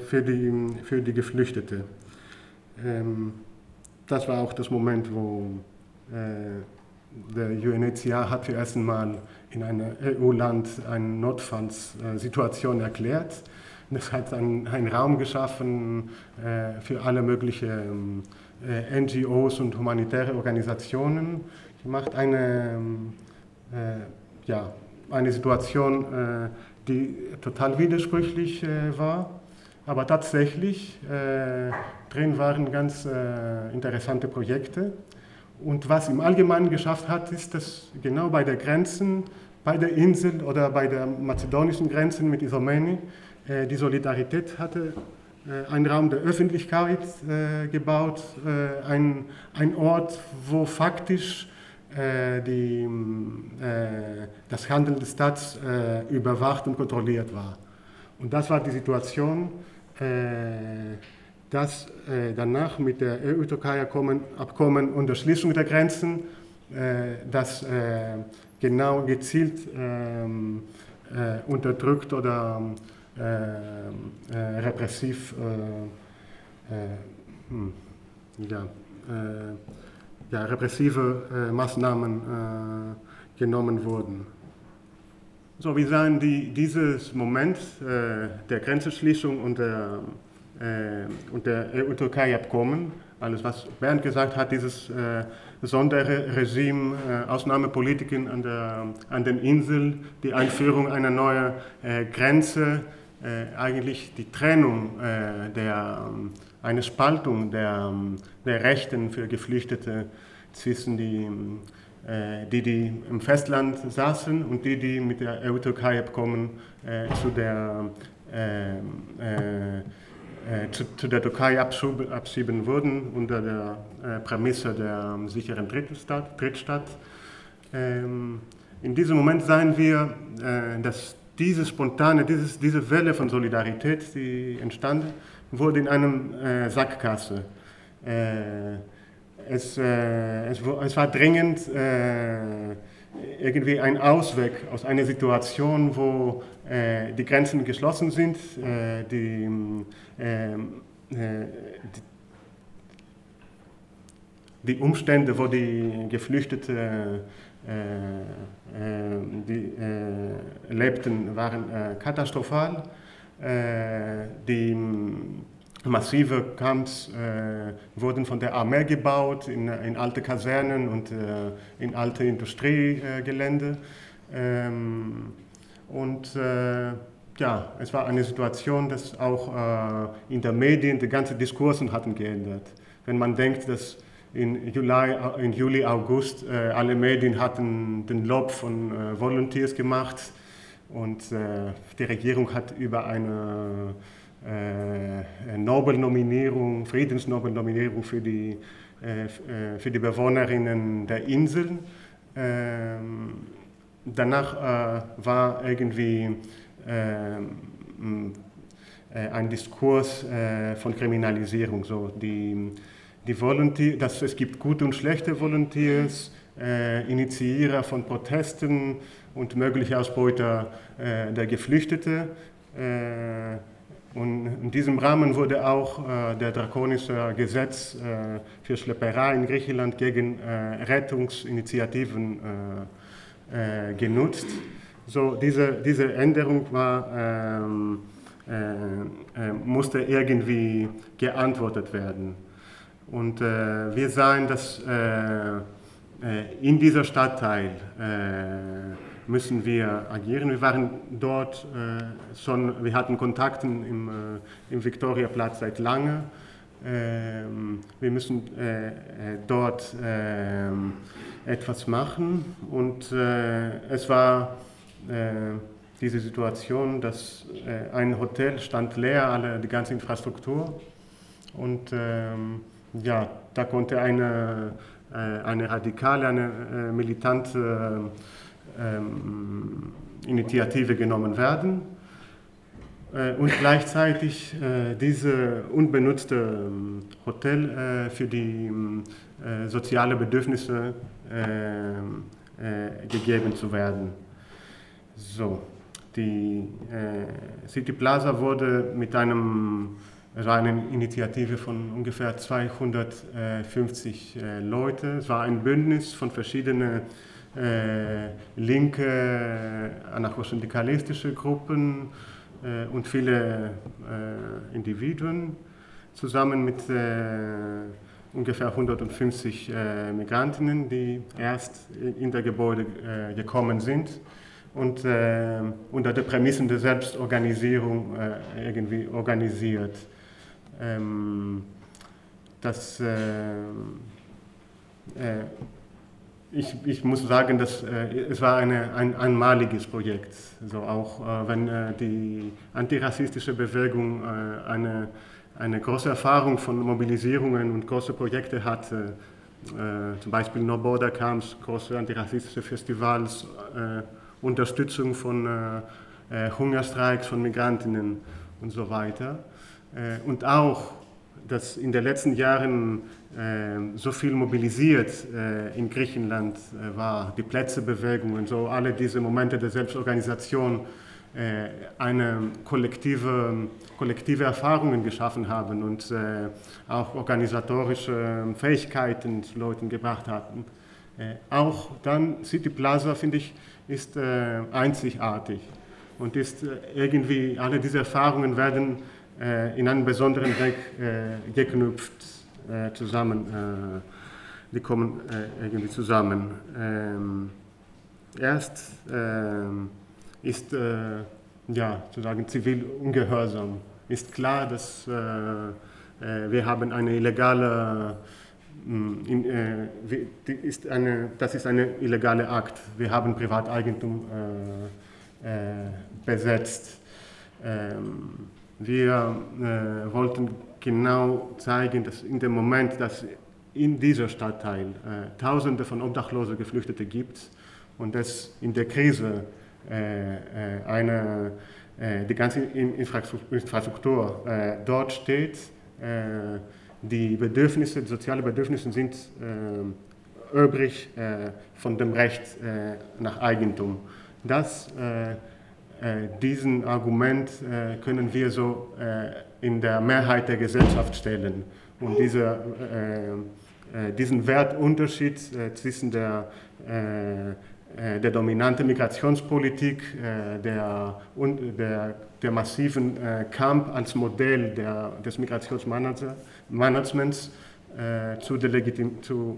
für, die, für die Geflüchteten. Ähm, das war auch das Moment, wo der UNHCR hat für ersten Mal in einem EU-Land eine Notfallssituation erklärt das hat einen, einen Raum geschaffen äh, für alle möglichen äh, NGOs und humanitäre Organisationen. Gemacht eine, äh, ja, eine Situation, äh, die total widersprüchlich äh, war, aber tatsächlich äh, drin waren ganz interessante Projekte. Und was im Allgemeinen geschafft hat, ist, dass genau bei der Grenzen, bei der Insel oder bei der mazedonischen Grenzen mit Idomeni, äh, die Solidarität hatte äh, einen Raum der Öffentlichkeit äh, gebaut, ein, Ort, wo faktisch die, das Handeln des Staates überwacht und kontrolliert war. Und das war die Situation, dass danach mit der EU-Türkei-Abkommen und der Schließung der Grenzen, das genau gezielt ähm, unterdrückt oder äh, äh, repressiv äh, hm, ja, ja, repressive Maßnahmen genommen wurden. So, wir sahen die, dieses Moment der Grenzschließung und der, und der EU-Türkei-Abkommen, alles was Bernd gesagt hat, dieses Sonderregime, Ausnahmepolitiken an, der, an den Inseln, die Einführung einer neuen Grenze, äh, eigentlich die Trennung äh, der, ähm, eine Spaltung der, ähm, der Rechten für Geflüchtete zwischen die, äh, die, die im Festland saßen und die, die mit der EU-Türkei-Abkommen äh, zu der äh, äh, zu, zu, der Türkei abschieben wurden unter der äh, Prämisse der ähm, sicheren Drittstadt. Drittstadt. Ähm, in diesem Moment sahen wir, äh, dass diese spontane, dieses, diese Welle von Solidarität, die entstand, wurde in einem äh, Sackgasse. Äh, es, äh, es, es, war dringend äh, irgendwie ein Ausweg aus einer Situation, wo äh, die Grenzen geschlossen sind, äh, die, die, die, Umstände, wo die Geflüchteten äh, die lebten, waren katastrophal. die massive Camps wurden von der Armee gebaut in, in alte Kasernen und in alte Industriegelände. Ähm, und äh, ja, es war eine Situation, dass auch äh, in den Medien die ganze Diskursen hatten geändert. Wenn man denkt, dass in Juli, in Juli August äh, alle Medien hatten den Lob von äh, Volunteers gemacht und äh, die Regierung hat über eine äh, Nobelnominierung, Friedensnobelnominierung für die, äh, für die Bewohnerinnen der Inseln ähm, danach äh, war irgendwie ähm, äh, ein Diskurs äh, von Kriminalisierung. So die, die Volunteer, dass es gibt gute und schlechte Volunteers, äh, Initiierer von Protesten und mögliche Ausbeuter äh, der Geflüchteten. Äh, und in diesem Rahmen wurde auch äh, der drakonische Gesetz äh, für Schlepperei in Griechenland gegen äh, Rettungsinitiativen äh, genutzt. So, diese, diese Änderung war, ähm, äh, äh, musste irgendwie geantwortet werden. Und äh, wir sahen, dass äh, äh, in dieser Stadtteil müssen wir agieren. Wir waren dort schon, wir hatten Kontakten im, im Viktoriaplatz seit lange. Ähm, wir müssen dort ähm, etwas machen. Und äh, es war äh, diese Situation, dass äh, ein Hotel stand leer, alle, die ganze Infrastruktur. Und ähm, ja, da konnte eine, äh, eine radikale, eine äh, militante ähm, Initiative genommen werden. Äh, und gleichzeitig äh, diese unbenutzte ähm, Hotel äh, für die ähm, soziale Bedürfnisse ähm, gegeben zu werden. So, die City Plaza wurde mit einem eine Initiative von ungefähr 250 äh, Leute. Es war ein Bündnis von verschiedenen äh, linke, anarchosyndikalistische Gruppen, äh, und viele äh, Individuen zusammen mit äh, ungefähr 150 Migrantinnen, die erst in der Gebäude gekommen sind und äh, unter der Prämissen der Selbstorganisierung äh, irgendwie organisiert. Ähm, das äh, ich, ich, muss sagen, dass, äh, es war eine, ein einmaliges Projekt. Also auch äh, wenn äh, die antirassistische Bewegung äh, eine, eine große Erfahrung von Mobilisierungen und große Projekte hatte, äh, zum Beispiel No Border Camps, große antirassistische Festivals, äh, Unterstützung von Hungerstreiks von Migrantinnen und so weiter. und auch, dass in den letzten Jahren ähm, so viel mobilisiert äh, in Griechenland äh, war, die Plätzebewegung und so, alle diese Momente der Selbstorganisation äh, eine kollektive, kollektive Erfahrungen geschaffen haben und auch organisatorische Fähigkeiten zu Leuten gebracht hatten. Auch dann City Plaza, finde ich, ist einzigartig und ist irgendwie, alle diese Erfahrungen werden in einem besonderen Weg geknüpft äh, zusammen, äh, die kommen äh, irgendwie zusammen. Ähm, erst ähm, ist ja, sozusagen Zivilungehorsam. Ist klar, dass wir haben eine illegale mm, in, äh, ist eine, das ist ein illegaler Akt. Wir haben Privateigentum äh, äh, besetzt. Ähm, wir wollten genau zeigen, dass in dem Moment, dass in dieser Stadtteil äh, Tausende von Obdachlosen Geflüchtete gibt und dass in der Krise äh, äh eine, äh, die ganze Infrastruktur äh, dort steht, äh, die Bedürfnisse, die sozialen Bedürfnisse sind übrig von dem Recht nach Eigentum. Das äh, diesen Argument äh, können wir so äh, in der Mehrheit der Gesellschaft stellen. Und diese, diesen Wertunterschied zwischen der äh, der dominanten Migrationspolitik, äh, der, der, der massiven äh, Kampf als Modell der, des Migrationsmanagements zu, delegitim, zu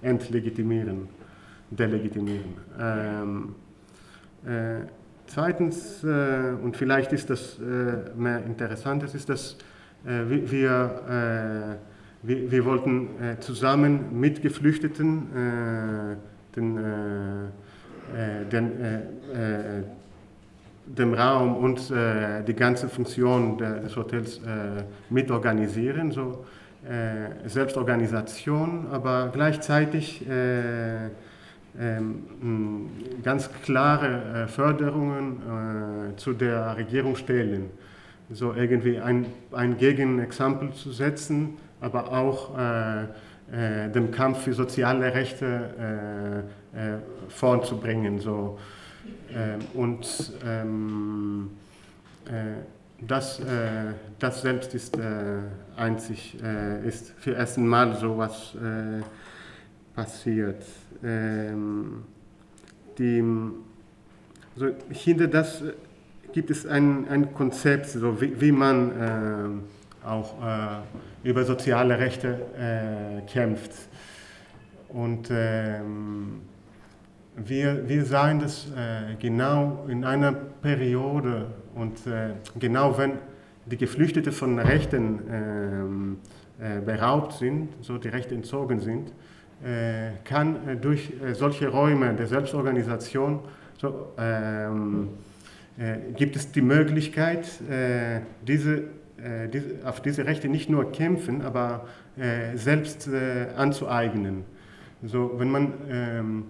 entlegitimieren, delegitimieren. Ähm, äh, zweitens, äh, und vielleicht ist das äh, mehr Interessantes, ist, dass wir, wir, wir, wollten zusammen mit Geflüchteten den, den, dem Raum und die ganze Funktion des Hotels mitorganisieren. So, äh, Selbstorganisation, aber gleichzeitig äh, ganz klare äh, Förderungen äh, zu der Regierung stellen. So irgendwie ein, ein Gegenexempel zu setzen, aber auch äh, äh, den Kampf für soziale Rechte voranzubringen. So. Ähm, und ähm, das, äh, das selbst ist äh, einzig, äh, ist für ersten Mal so was äh, passiert. Ähm, die, so hinter das gibt es ein, ein Konzept, so wie, wie man äh, auch äh, über soziale Rechte kämpft. Und ähm, wir, wir sahen das genau in einer Periode, und äh, genau wenn die Geflüchteten von Rechten ähm, äh, beraubt sind, so die Rechte entzogen sind, äh, kann äh, durch äh, solche Räume der Selbstorganisation so, ähm, äh, gibt es die Möglichkeit, diese, diese, auf diese Rechte nicht nur kämpfen, aber selbst anzueignen. So, wenn man ähm,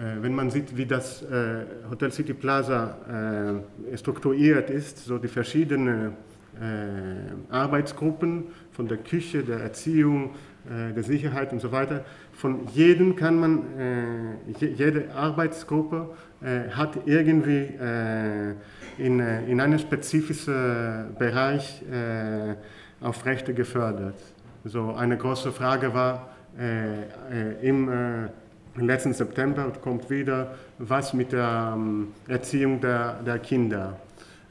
äh, wenn man sieht, wie das äh, Hotel City Plaza äh, strukturiert ist, so die verschiedenen Arbeitsgruppen von der Küche, der Erziehung, der Sicherheit und so weiter, von jedem kann man, jede Arbeitsgruppe hat irgendwie in, in einem spezifischen Bereich auf Rechte gefördert. So eine große Frage war im letzten September kommt wieder, was mit der ähm, Erziehung der, der Kinder,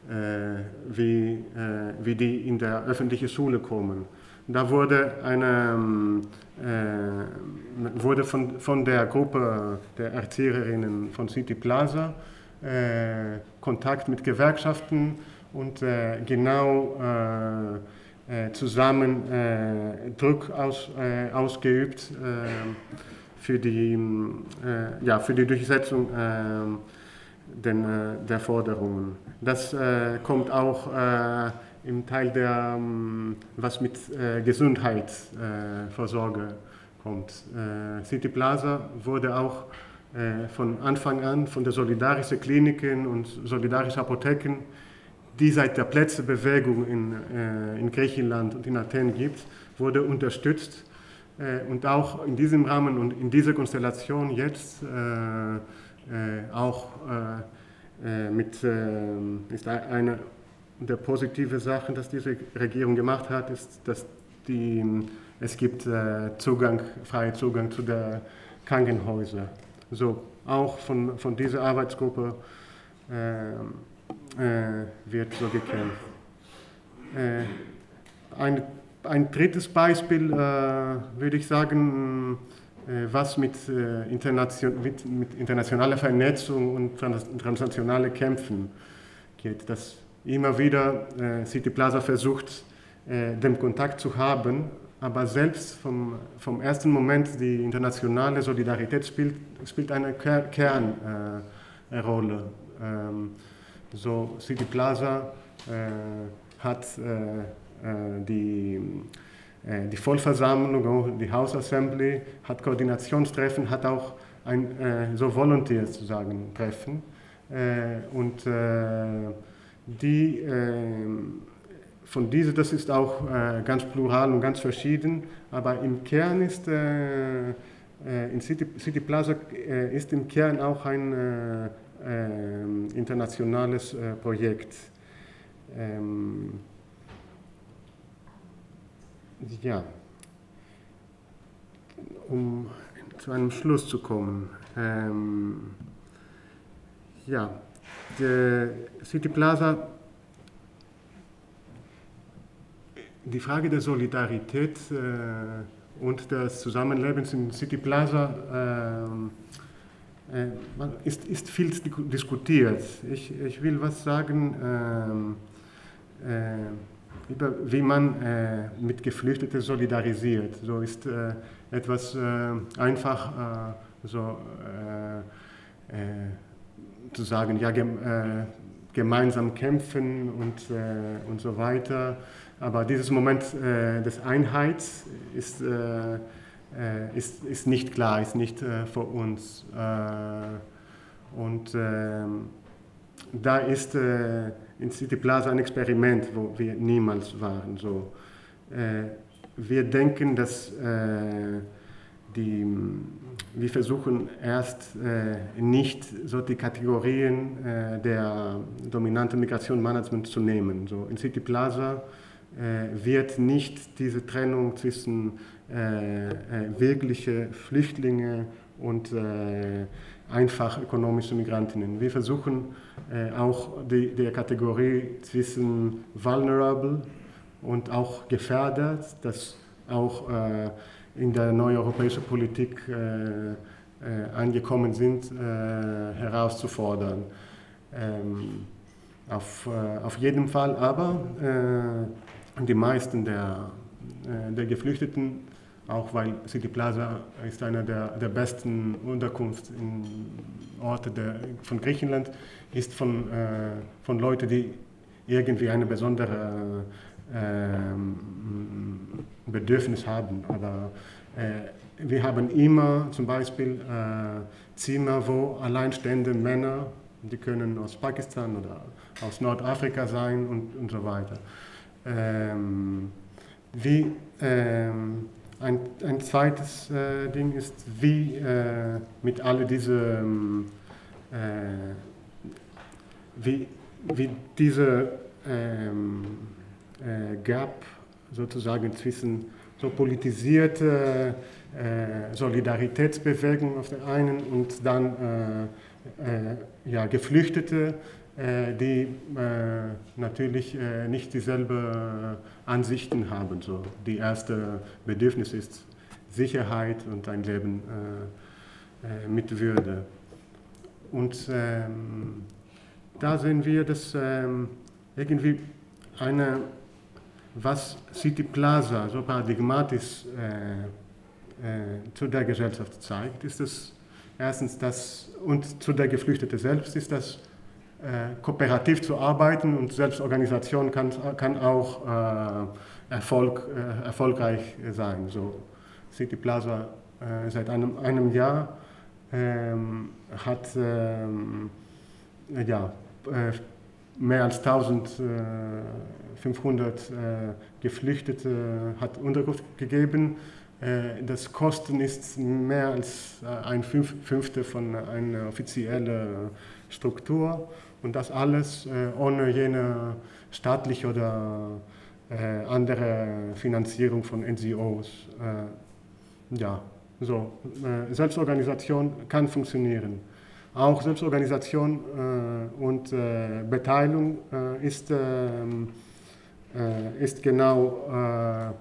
äh, wie, äh, wie die in der öffentlichen Schule kommen. Da wurde, eine, ähm, äh, wurde von, von der Gruppe der Erzieherinnen von City Plaza äh, Kontakt mit Gewerkschaften und äh, genau äh, zusammen Druck aus, ausgeübt für die, äh, ja, für die Durchsetzung äh, den, äh, der Forderungen. Das äh, kommt auch äh, im Teil der, ähm, was mit äh, Gesundheitsvorsorge kommt. City Plaza wurde auch von Anfang an von der Solidarische Kliniken und Solidarische Apotheken, die seit der Plätzebewegung in, in Griechenland und in Athen gibt, wurde unterstützt äh, und auch in diesem Rahmen und in dieser Konstellation jetzt äh, äh, auch mit, ist eine der positiven Sachen, dass diese Regierung gemacht hat, ist, dass die, es gibt Zugang, freien Zugang zu den Krankenhäusern. So auch von, von dieser Arbeitsgruppe wird so gekämpft. Eine ein drittes Beispiel äh, würde ich sagen, äh, was mit, äh, internation mit, mit, internationaler Vernetzung und trans transnationale Kämpfen geht. Dass immer wieder äh, City Plaza versucht, äh, den Kontakt zu haben, aber selbst vom, vom ersten Moment die internationale Solidarität spielt, spielt eine Kernrolle. Ähm, so City Plaza äh, hat äh, die, äh, die Vollversammlung, die House Assembly hat Koordinationstreffen, hat auch ein äh, so Volunteers sozusagen Treffen. Und die von diesen, das ist auch ganz plural und ganz verschieden, aber im Kern ist in City, City Plaza ist im Kern auch ein äh, internationales äh, Projekt. Ähm, ja, um zu einem Schluss zu kommen. Ähm, ja, der City Plaza, die Frage der Solidarität äh, und des Zusammenlebens in City Plaza äh, äh, ist, ist viel diskutiert. Ich, ich will was sagen ähm, äh, über wie man äh, mit Geflüchteten solidarisiert. So ist äh, etwas einfach so zu sagen, ja, gemeinsam kämpfen und, und so weiter. Aber dieses Moment äh, des Einheits ist, äh, ist, ist nicht klar, ist nicht äh, für uns. und ähm, da ist in City Plaza ein Experiment, wo wir niemals waren. So. Äh, wir denken, dass äh, die, wir versuchen erst äh, nicht so die Kategorien äh, der dominanten Migrationsmanagement zu nehmen. So in City Plaza äh, wird nicht diese Trennung zwischen äh, wirkliche Flüchtlinge und einfach ökonomische Migrantinnen. Wir versuchen äh, auch die, die Kategorie zwischen vulnerable und auch gefährdet, das auch äh, in der neuen europäischen Politik äh, äh angekommen sind, äh, herauszufordern. Ähm, auf, auf jeden Fall aber die meisten der, der Geflüchteten auch weil City Plaza ist einer der, der besten Unterkunftsorte von Griechenland, ist von, äh, von Leuten, die irgendwie eine besondere Bedürfnis haben. Aber äh, wir haben immer zum Beispiel äh, Zimmer, wo alleinstehende Männer, die können aus Pakistan oder aus Nordafrika sein und, und so weiter. Ähm, wie, ähm, ein, ein zweites äh, Ding ist, wie äh, mit all diesem, äh, wie, wie diese ähm, äh, Gap sozusagen zwischen so politisierte äh, Solidaritätsbewegung auf der einen und dann äh, ja, Geflüchtete die natürlich nicht dieselben Ansichten haben. So, die erste Bedürfnis ist Sicherheit und ein Leben mit Würde. Und ähm, da sehen wir, dass ähm, irgendwie eine, was City Plaza so paradigmatisch äh, äh, zu der Gesellschaft zeigt, ist es erstens das, und zu der Geflüchteten selbst ist das äh, kooperativ zu arbeiten und Selbstorganisation kann, kann auch äh, Erfolg, äh, erfolgreich sein. So City Plaza äh, seit einem, einem Jahr ähm, hat ähm, ja, äh, mehr als 1500 Geflüchtete hat Unterkunft gegeben. Das Kosten ist mehr als ein Fünftel von einer offiziellen Struktur. Und das alles äh, ohne jene staatliche oder äh, andere Finanzierung von NGOs. Äh, ja, so. Selbstorganisation kann funktionieren. Auch Selbstorganisation und Beteiligung ist, ähm, ist genau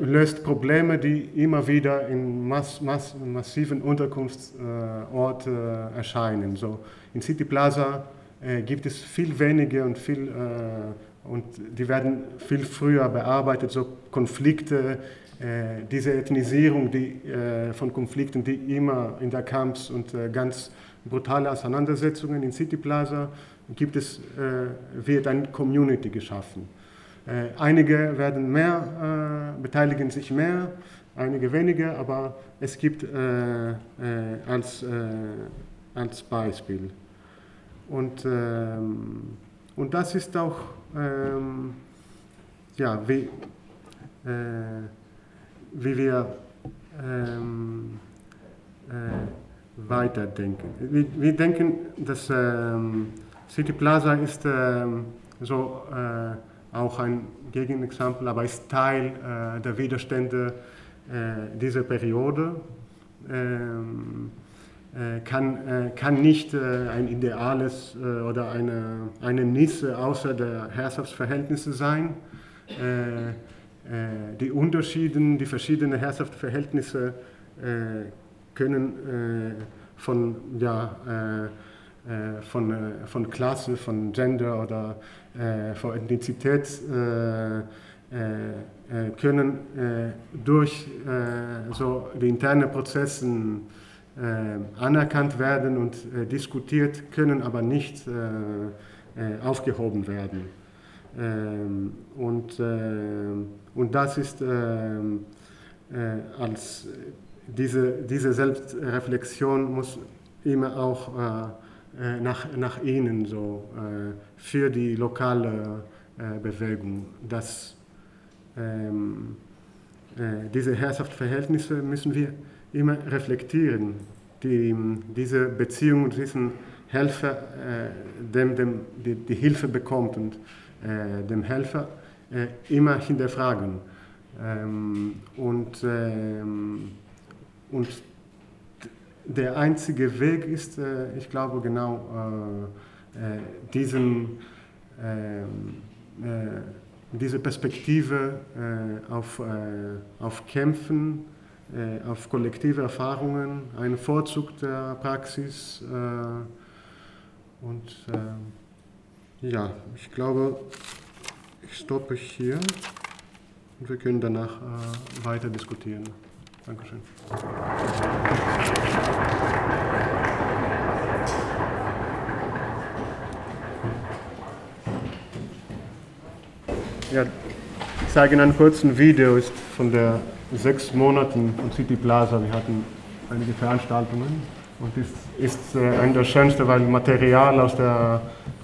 löst Probleme, die immer wieder in mass, mass, massiven Unterkunftsorten erscheinen. So in City Plaza äh, gibt es viel weniger und viel äh, und die werden viel früher bearbeitet, so Konflikte, äh, diese Ethnisierung die, äh, von Konflikten, die immer in der Camps und äh, ganz brutale Auseinandersetzungen in City Plaza gibt es, äh, wird eine Community geschaffen. Einige werden mehr, beteiligen sich mehr, einige weniger, aber es gibt als, als Beispiel. Und, ähm, und das ist auch, ähm, ja, wie, äh, wie wir ähm, äh, weiterdenken. Wir, wir, denken, dass City Plaza ist so äh, auch ein Gegenexempel, aber ist Teil äh, der Widerstände äh, dieser Periode. ähm, äh, kann, äh, kann nicht äh, ein ideales oder eine, eine Nisse außer der Herrschaftsverhältnisse sein. Die Unterschieden, die verschiedenen Herrschaftsverhältnisse können von, ja, von, von Klasse, von Gender oder von Ethnizität können durch so die internen Prozesse äh, anerkannt werden und äh, diskutiert, können aber nicht äh, aufgehoben werden. Ähm, und, und das ist als diese, diese Selbstreflexion muss immer auch nach, nach innen so für die lokale Bewegung. Das, ähm, diese Herrschaftsverhältnisse müssen wir immer reflektieren, die, diese Beziehung zwischen Helfer, äh, dem, dem die, die, Hilfe bekommt und äh, dem Helfer äh, immer hinterfragen. Ähm, und, ähm, und der einzige Weg ist, äh, ich glaube, genau äh, äh, diesen, ähm, diese Perspektive auf, auf Kämpfen, äh, auf kollektive Erfahrungen, einen Vorzug der Praxis. Äh, und äh, ja, ich glaube, ich stoppe hier und wir können danach weiter diskutieren. Dankeschön. Ja, ich zeige Ihnen einen kurzen Video ist von der sechs Monaten von City Plaza. Wir hatten einige Veranstaltungen und ist, ist äh, eine der schönsten, weil Material aus der,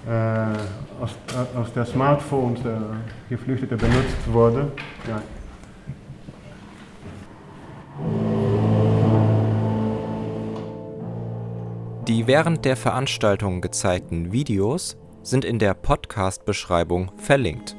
äh, aus, äh, aus der Smartphones der Geflüchteten benutzt wurde. Ja. Die während der Veranstaltung gezeigten Videos sind in der Podcast-Beschreibung verlinkt.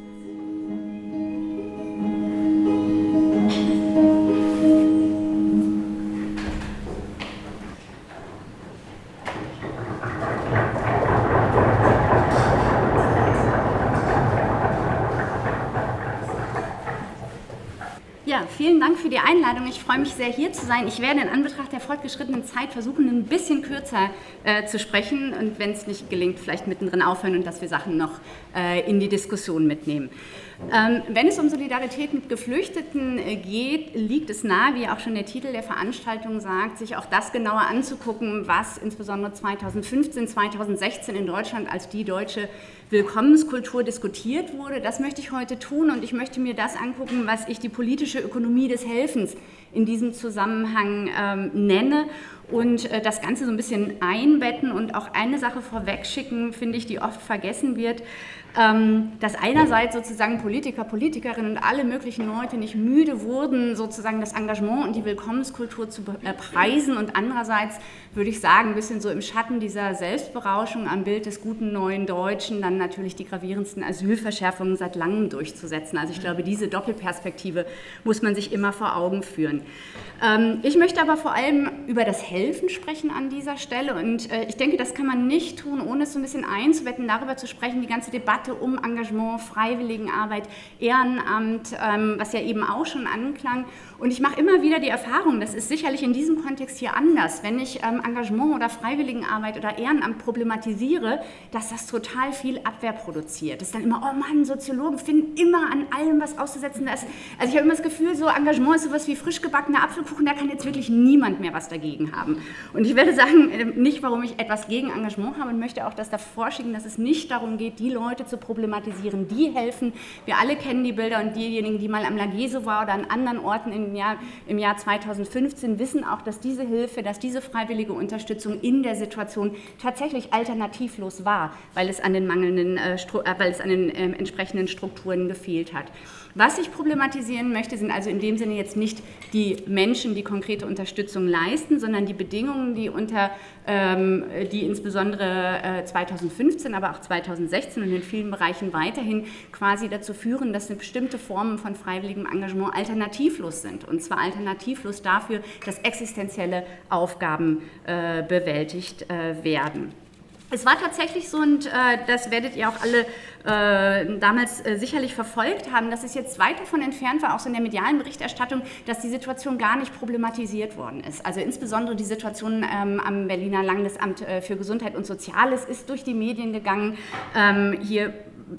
Freue mich sehr, hier zu sein. Ich werde in Anbetracht der fortgeschrittenen Zeit versuchen, ein bisschen kürzer äh, zu sprechen und wenn es nicht gelingt, vielleicht mittendrin aufhören und dass wir Sachen noch äh, in die Diskussion mitnehmen. Ähm, wenn es um Solidarität mit Geflüchteten äh, geht, liegt es nahe, wie auch schon der Titel der Veranstaltung sagt, sich auch das genauer anzugucken, was insbesondere 2015, 2016 in Deutschland als die deutsche Willkommenskultur diskutiert wurde. Das möchte ich heute tun und ich möchte mir das angucken, was ich die politische Ökonomie des Helfens in diesem Zusammenhang ähm, nenne und äh, das Ganze so ein bisschen einbetten und auch eine Sache vorwegschicken, finde ich, die oft vergessen wird. Ähm, dass einerseits sozusagen Politiker, Politikerinnen und alle möglichen Leute nicht müde wurden, sozusagen das Engagement und die Willkommenskultur zu äh, preisen und andererseits würde ich sagen, ein bisschen so im Schatten dieser Selbstberauschung am Bild des guten neuen Deutschen dann natürlich die gravierendsten Asylverschärfungen seit langem durchzusetzen. Also ich glaube, diese Doppelperspektive muss man sich immer vor Augen führen. Ähm, ich möchte aber vor allem über das Helfen sprechen an dieser Stelle und äh, ich denke, das kann man nicht tun, ohne es so ein bisschen einzubetten, darüber zu sprechen, die ganze Debatte Debatte um Engagement, Freiwilligenarbeit, Ehrenamt, ähm, was ja eben auch schon anklang. Und ich mache immer wieder die Erfahrung, das ist sicherlich in diesem Kontext hier anders, wenn ich ähm, Engagement oder Freiwilligenarbeit oder Ehrenamt problematisiere, dass das total viel Abwehr produziert. Das ist dann immer, oh Mann, Soziologen finden immer an allem was auszusetzen. Das, also ich habe immer das Gefühl, so Engagement ist sowas wie frisch gebackener Apfelkuchen, da kann jetzt wirklich niemand mehr was dagegen haben. Und ich werde sagen, äh, nicht, warum ich etwas gegen Engagement habe und möchte auch das davor schicken, dass es nicht darum geht, die Leute zu problematisieren, die helfen. Wir alle kennen die Bilder und diejenigen, die mal am Lageso war oder an anderen Orten im Jahr, im Jahr 2015, wissen auch, dass diese Hilfe, dass diese freiwillige Unterstützung in der Situation tatsächlich alternativlos war, weil es an den mangelnden, äh, äh weil es an den äh, entsprechenden Strukturen gefehlt hat. Was ich problematisieren möchte, sind also in dem Sinne jetzt nicht die Menschen, die konkrete Unterstützung leisten, sondern die Bedingungen, die unter, ähm, die insbesondere äh, 2015, aber auch 2016 und in vielen Bereichen weiterhin quasi dazu führen, dass bestimmte Formen von freiwilligem Engagement alternativlos sind. Und zwar alternativlos dafür, dass existenzielle Aufgaben äh, bewältigt äh, werden. Es war tatsächlich so, und äh, das werdet ihr auch alle äh, damals äh, sicherlich verfolgt haben, dass es jetzt weit davon entfernt war, auch so in der medialen Berichterstattung, dass die Situation gar nicht problematisiert worden ist. Also insbesondere die Situation ähm, am Berliner Landesamt äh, für Gesundheit und Soziales ist durch die Medien gegangen. Ähm, hier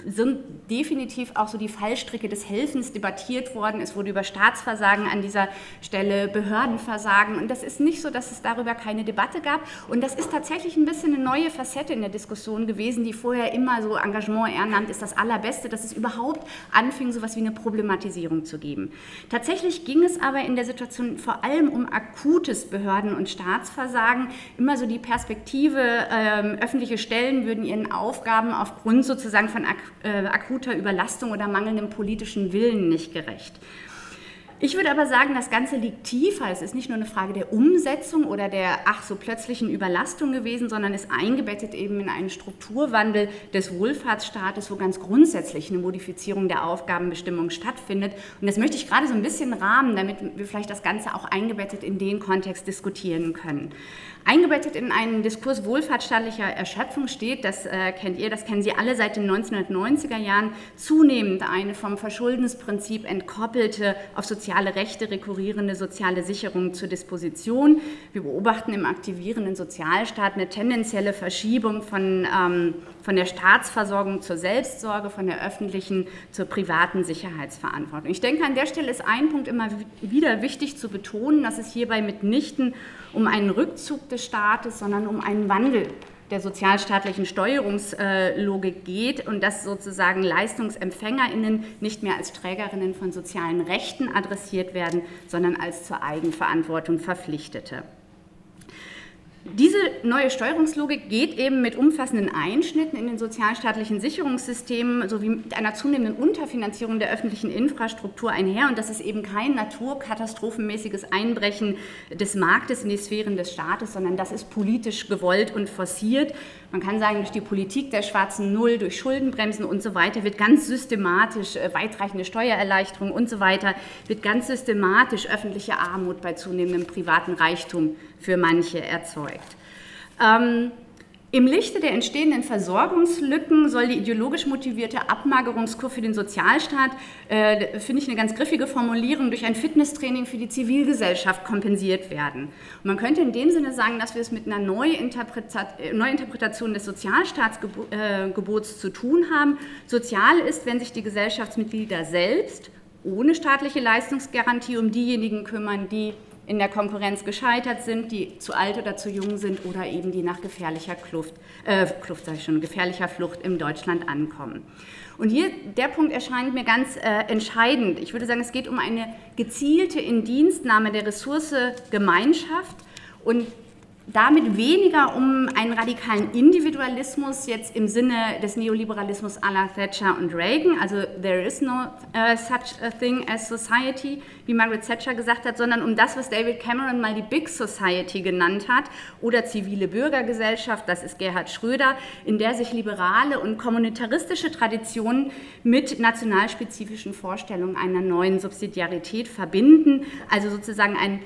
sind definitiv auch so die Fallstricke des Helfens debattiert worden. Es wurde über Staatsversagen an dieser Stelle, Behördenversagen. Und das ist nicht so, dass es darüber keine Debatte gab. Und das ist tatsächlich ein bisschen eine neue Facette in der Diskussion gewesen, die vorher immer so Engagement, Ehrenamt ist das Allerbeste, dass es überhaupt anfing, so etwas wie eine Problematisierung zu geben. Tatsächlich ging es aber in der Situation vor allem um akutes Behörden- und Staatsversagen. Immer so die Perspektive, ähm, öffentliche Stellen würden ihren Aufgaben aufgrund sozusagen von akuter Überlastung oder mangelndem politischen Willen nicht gerecht. Ich würde aber sagen, das Ganze liegt tiefer. Es ist nicht nur eine Frage der Umsetzung oder der ach so plötzlichen Überlastung gewesen, sondern ist eingebettet eben in einen Strukturwandel des Wohlfahrtsstaates, wo ganz grundsätzlich eine Modifizierung der Aufgabenbestimmung stattfindet. Und das möchte ich gerade so ein bisschen rahmen, damit wir vielleicht das Ganze auch eingebettet in den Kontext diskutieren können. Eingebettet in einen Diskurs wohlfahrtsstaatlicher Erschöpfung steht, das äh, kennt ihr, das kennen Sie alle seit den 1990er Jahren, zunehmend eine vom Verschuldensprinzip entkoppelte, auf soziale Rechte rekurrierende soziale Sicherung zur Disposition. Wir beobachten im aktivierenden Sozialstaat eine tendenzielle Verschiebung von, ähm, von der Staatsversorgung zur Selbstsorge, von der öffentlichen zur privaten Sicherheitsverantwortung. Ich denke, an der Stelle ist ein Punkt immer wieder wichtig zu betonen, dass es hierbei mitnichten um einen Rückzug des Staates, sondern um einen Wandel der sozialstaatlichen Steuerungslogik geht und dass sozusagen LeistungsempfängerInnen nicht mehr als Trägerinnen von sozialen Rechten adressiert werden, sondern als zur Eigenverantwortung Verpflichtete. Diese neue Steuerungslogik geht eben mit umfassenden Einschnitten in den sozialstaatlichen Sicherungssystemen sowie mit einer zunehmenden Unterfinanzierung der öffentlichen Infrastruktur einher. Und das ist eben kein naturkatastrophenmäßiges Einbrechen des Marktes in die Sphären des Staates, sondern das ist politisch gewollt und forciert. Man kann sagen, durch die Politik der schwarzen Null, durch Schuldenbremsen und so weiter wird ganz systematisch äh, weitreichende Steuererleichterungen und so weiter, wird ganz systematisch öffentliche Armut bei zunehmendem privaten Reichtum für manche erzeugt. Ähm, im Lichte der entstehenden Versorgungslücken soll die ideologisch motivierte Abmagerungskur für den Sozialstaat, äh, finde ich eine ganz griffige Formulierung, durch ein Fitnesstraining für die Zivilgesellschaft kompensiert werden. Und man könnte in dem Sinne sagen, dass wir es mit einer Neuinterpretation des Sozialstaatsgebots äh, zu tun haben. Sozial ist, wenn sich die Gesellschaftsmitglieder selbst ohne staatliche Leistungsgarantie um diejenigen kümmern, die in der Konkurrenz gescheitert sind, die zu alt oder zu jung sind oder eben die nach gefährlicher Kluft, äh, Kluft sage ich schon, gefährlicher Flucht in Deutschland ankommen. Und hier, der Punkt erscheint mir ganz äh, entscheidend. Ich würde sagen, es geht um eine gezielte Indienstnahme der Ressource Gemeinschaft und damit weniger um einen radikalen Individualismus jetzt im Sinne des Neoliberalismus à la Thatcher und Reagan, also there is no uh, such a thing as society, wie Margaret Thatcher gesagt hat, sondern um das, was David Cameron mal die Big Society genannt hat oder zivile Bürgergesellschaft, das ist Gerhard Schröder, in der sich liberale und kommunitaristische Traditionen mit nationalspezifischen Vorstellungen einer neuen Subsidiarität verbinden, also sozusagen ein,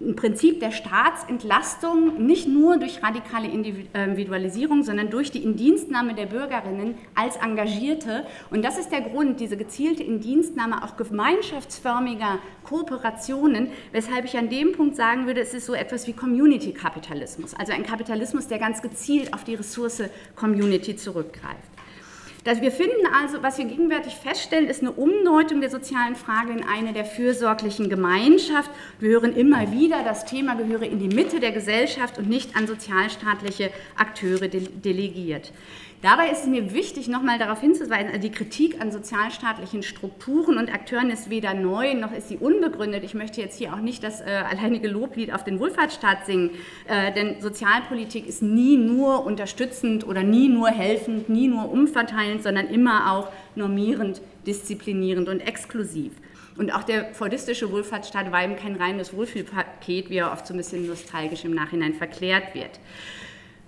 ein Prinzip der Staatsentlastung, nicht nur durch radikale Individualisierung, sondern durch die Indienstnahme der Bürgerinnen als Engagierte. Und das ist der Grund, diese gezielte Indienstnahme auch gemeinschaftsförmiger Kooperationen, weshalb ich an dem Punkt sagen würde, es ist so etwas wie Community-Kapitalismus, also ein Kapitalismus, der ganz gezielt auf die Ressource Community zurückgreift. Dass wir finden also, was wir gegenwärtig feststellen, ist eine Umdeutung der sozialen Frage in eine der fürsorglichen Gemeinschaft. Wir hören immer wieder, das Thema gehöre in die Mitte der Gesellschaft und nicht an sozialstaatliche Akteure delegiert. Dabei ist es mir wichtig, nochmal darauf hinzuweisen, also die Kritik an sozialstaatlichen Strukturen und Akteuren ist weder neu noch ist sie unbegründet. Ich möchte jetzt hier auch nicht das äh, alleinige Loblied auf den Wohlfahrtsstaat singen, äh, denn Sozialpolitik ist nie nur unterstützend oder nie nur helfend, nie nur umverteilend, sondern immer auch normierend, disziplinierend und exklusiv. Und auch der fordistische Wohlfahrtsstaat war eben kein reines Wohlfühlpaket, wie er oft so ein bisschen nostalgisch im Nachhinein verklärt wird.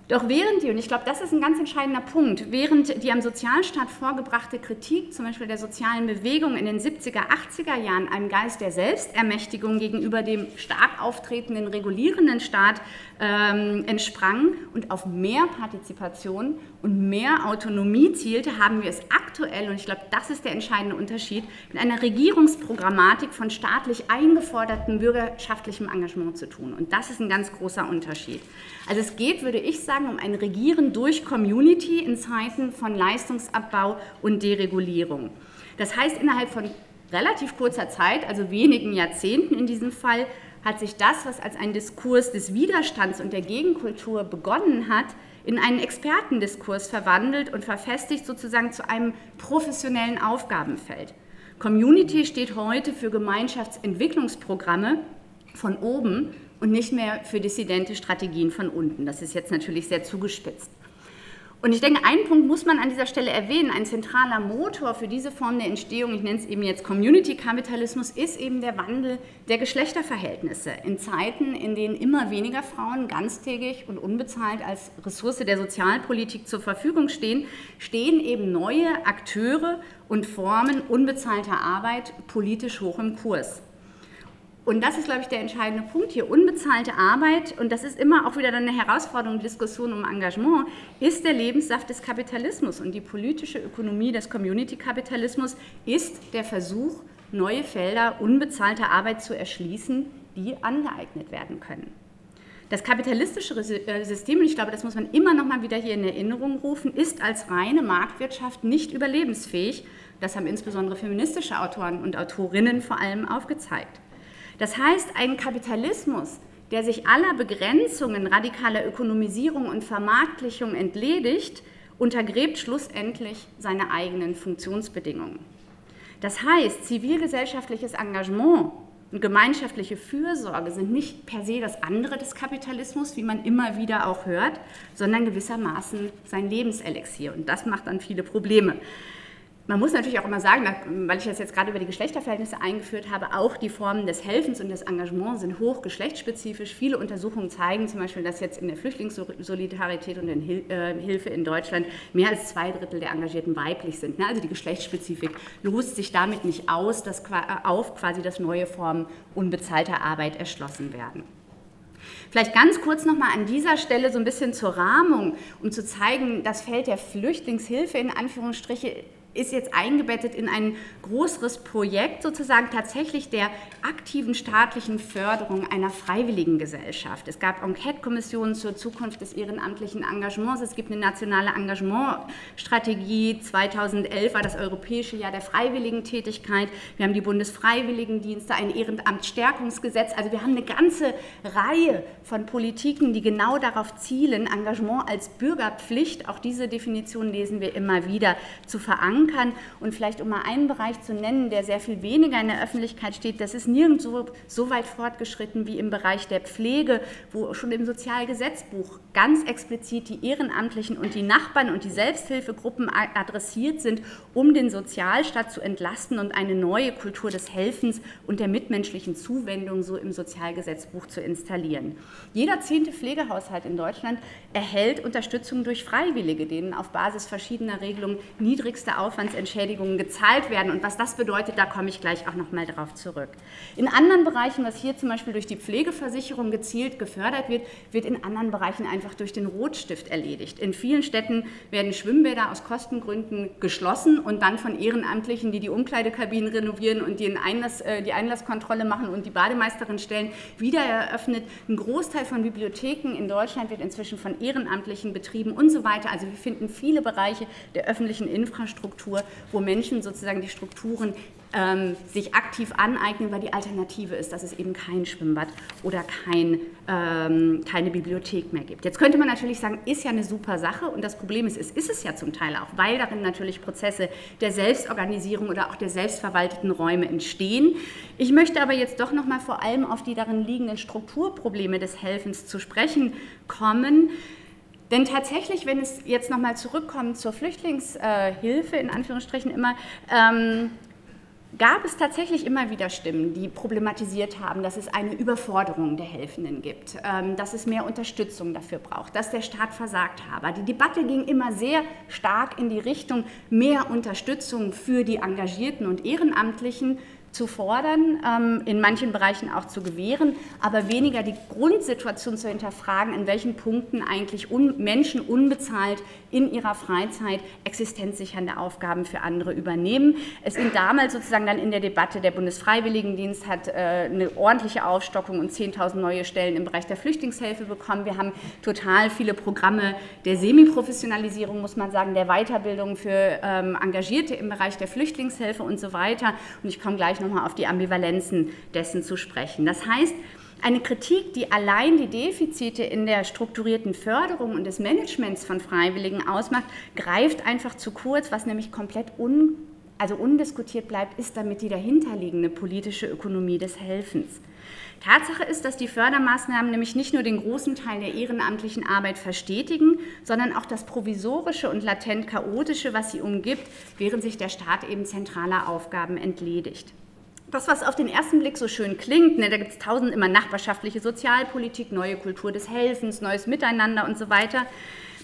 Doch während die, und ich glaube, das ist ein ganz entscheidender Punkt, während die am Sozialstaat vorgebrachte Kritik, zum Beispiel der sozialen Bewegung in den 70er, 80er Jahren, einem Geist der Selbstermächtigung gegenüber dem stark auftretenden regulierenden Staat ähm, entsprang und auf mehr Partizipation und mehr Autonomie zielte, haben wir es aktuell, und ich glaube, das ist der entscheidende Unterschied, mit einer Regierungsprogrammatik von staatlich eingefordertem bürgerschaftlichem Engagement zu tun. Und das ist ein ganz großer Unterschied. Also es geht, würde ich sagen, um ein Regieren durch Community in Zeiten von Leistungsabbau und Deregulierung. Das heißt, innerhalb von relativ kurzer Zeit, also wenigen Jahrzehnten in diesem Fall, hat sich das, was als ein Diskurs des Widerstands und der Gegenkultur begonnen hat, in einen Expertendiskurs verwandelt und verfestigt sozusagen zu einem professionellen Aufgabenfeld. Community steht heute für Gemeinschaftsentwicklungsprogramme von oben und nicht mehr für dissidente Strategien von unten. Das ist jetzt natürlich sehr zugespitzt. Und ich denke, einen Punkt muss man an dieser Stelle erwähnen. Ein zentraler Motor für diese Form der Entstehung, ich nenne es eben jetzt Community-Kapitalismus, ist eben der Wandel der Geschlechterverhältnisse. In Zeiten, in denen immer weniger Frauen ganztägig und unbezahlt als Ressource der Sozialpolitik zur Verfügung stehen, stehen eben neue Akteure und Formen unbezahlter Arbeit politisch hoch im Kurs. Und das ist, glaube ich, der entscheidende Punkt hier. Unbezahlte Arbeit, und das ist immer auch wieder eine Herausforderung, Diskussion um Engagement, ist der Lebenssaft des Kapitalismus. Und die politische Ökonomie des Community-Kapitalismus ist der Versuch, neue Felder unbezahlter Arbeit zu erschließen, die angeeignet werden können. Das kapitalistische äh, System, und ich glaube, das muss man immer noch mal wieder hier in Erinnerung rufen, ist als reine Marktwirtschaft nicht überlebensfähig. Das haben insbesondere feministische Autoren und Autorinnen vor allem aufgezeigt. Das heißt, ein Kapitalismus, der sich aller Begrenzungen radikaler Ökonomisierung und Vermarktlichung entledigt, untergräbt schlussendlich seine eigenen Funktionsbedingungen. Das heißt, zivilgesellschaftliches Engagement und gemeinschaftliche Fürsorge sind nicht per se das andere des Kapitalismus, wie man immer wieder auch hört, sondern gewissermaßen sein Lebenselixier. Und das macht dann viele Probleme. Man muss natürlich auch immer sagen, weil ich das jetzt gerade über die Geschlechterverhältnisse eingeführt habe, auch die Formen des Helfens und des Engagements sind hoch geschlechtsspezifisch. Viele Untersuchungen zeigen zum Beispiel, dass jetzt in der Flüchtlingssolidarität und in äh, Hilfe in Deutschland mehr als zwei Drittel der Engagierten weiblich sind. Ne? Also die Geschlechtsspezifik löst sich damit nicht aus, dass äh, auf quasi das neue Formen unbezahlter Arbeit erschlossen werden. Vielleicht ganz kurz nochmal an dieser Stelle so ein bisschen zur Rahmung, um zu zeigen, das Feld der Flüchtlingshilfe in Anführungsstriche ist jetzt eingebettet in ein größeres Projekt sozusagen tatsächlich der aktiven staatlichen Förderung einer freiwilligen Gesellschaft. Es gab Enquete-Kommissionen zur Zukunft des ehrenamtlichen Engagements. Es gibt eine nationale Engagementstrategie. 2011 war das Europäische Jahr der Freiwilligentätigkeit. Wir haben die Bundesfreiwilligendienste, ein Ehrenamtsstärkungsgesetz. Also wir haben eine ganze Reihe von Politiken, die genau darauf zielen, Engagement als Bürgerpflicht, auch diese Definition lesen wir immer wieder, zu verankern verankern. Und vielleicht um mal einen Bereich zu nennen, der sehr viel weniger in der Öffentlichkeit steht, das ist nirgendwo so weit fortgeschritten wie im Bereich der Pflege, wo schon im Sozialgesetzbuch ganz explizit die Ehrenamtlichen und die Nachbarn und die Selbsthilfegruppen adressiert sind, um den Sozialstaat zu entlasten und eine neue Kultur des Helfens und der mitmenschlichen Zuwendung so im Sozialgesetzbuch zu installieren. Jeder zehnte Pflegehaushalt in Deutschland erhält Unterstützung durch Freiwillige, denen auf Basis verschiedener Regelungen niedrigste Aufwand Aufwandsentschädigungen gezahlt werden. Und was das bedeutet, da komme ich gleich auch noch mal darauf zurück. In anderen Bereichen, was hier zum Beispiel durch die Pflegeversicherung gezielt gefördert wird, wird in anderen Bereichen einfach durch den Rotstift erledigt. In vielen Städten werden Schwimmbäder aus Kostengründen geschlossen und dann von Ehrenamtlichen, die die Umkleidekabinen renovieren und die, Einlass, äh, die Einlasskontrolle machen und die Bademeisterin stellen, wieder eröffnet. Ein Großteil von Bibliotheken in Deutschland wird inzwischen von Ehrenamtlichen betrieben und so weiter. Also wir finden viele Bereiche der öffentlichen Infrastruktur Struktur, wo Menschen sozusagen die Strukturen ähm, sich aktiv aneignen, weil die Alternative ist, dass es eben kein Schwimmbad oder kein, ähm, keine Bibliothek mehr gibt. Jetzt könnte man natürlich sagen, ist ja eine super Sache und das Problem ist, es ist es ja zum Teil auch, weil darin natürlich Prozesse der Selbstorganisierung oder auch der selbstverwalteten Räume entstehen. Ich möchte aber jetzt doch noch mal vor allem auf die darin liegenden Strukturprobleme des Helfens zu sprechen kommen. Denn tatsächlich, wenn es jetzt nochmal zurückkommt zur Flüchtlingshilfe, in Anführungsstrichen immer, ähm, gab es tatsächlich immer wieder Stimmen, die problematisiert haben, dass es eine Überforderung der Helfenden gibt, ähm, dass es mehr Unterstützung dafür braucht, dass der Staat versagt habe. Die Debatte ging immer sehr stark in die Richtung mehr Unterstützung für die Engagierten und Ehrenamtlichen zu fordern, ähm, in manchen Bereichen auch zu gewähren, aber weniger die Grundsituation zu hinterfragen, in welchen Punkten eigentlich un Menschen unbezahlt in ihrer Freizeit existenzsichernde Aufgaben für andere übernehmen. Es sind damals sozusagen dann in der Debatte, der Bundesfreiwilligendienst hat äh, eine ordentliche Aufstockung und 10.000 neue Stellen im Bereich der Flüchtlingshilfe bekommen. Wir haben total viele Programme der Semiprofessionalisierung, muss man sagen, der Weiterbildung für ähm, Engagierte im Bereich der Flüchtlingshilfe und so weiter. Und ich komme gleich nochmal auf die Ambivalenzen dessen zu sprechen. Das heißt, eine Kritik, die allein die Defizite in der strukturierten Förderung und des Managements von Freiwilligen ausmacht, greift einfach zu kurz, was nämlich komplett un, also undiskutiert bleibt, ist damit die dahinterliegende politische Ökonomie des Helfens. Tatsache ist, dass die Fördermaßnahmen nämlich nicht nur den großen Teil der ehrenamtlichen Arbeit verstetigen, sondern auch das Provisorische und latent Chaotische, was sie umgibt, während sich der Staat eben zentraler Aufgaben entledigt das, was auf den ersten Blick so schön klingt, ne, da gibt es tausend immer nachbarschaftliche Sozialpolitik, neue Kultur des Helfens, neues Miteinander und so weiter,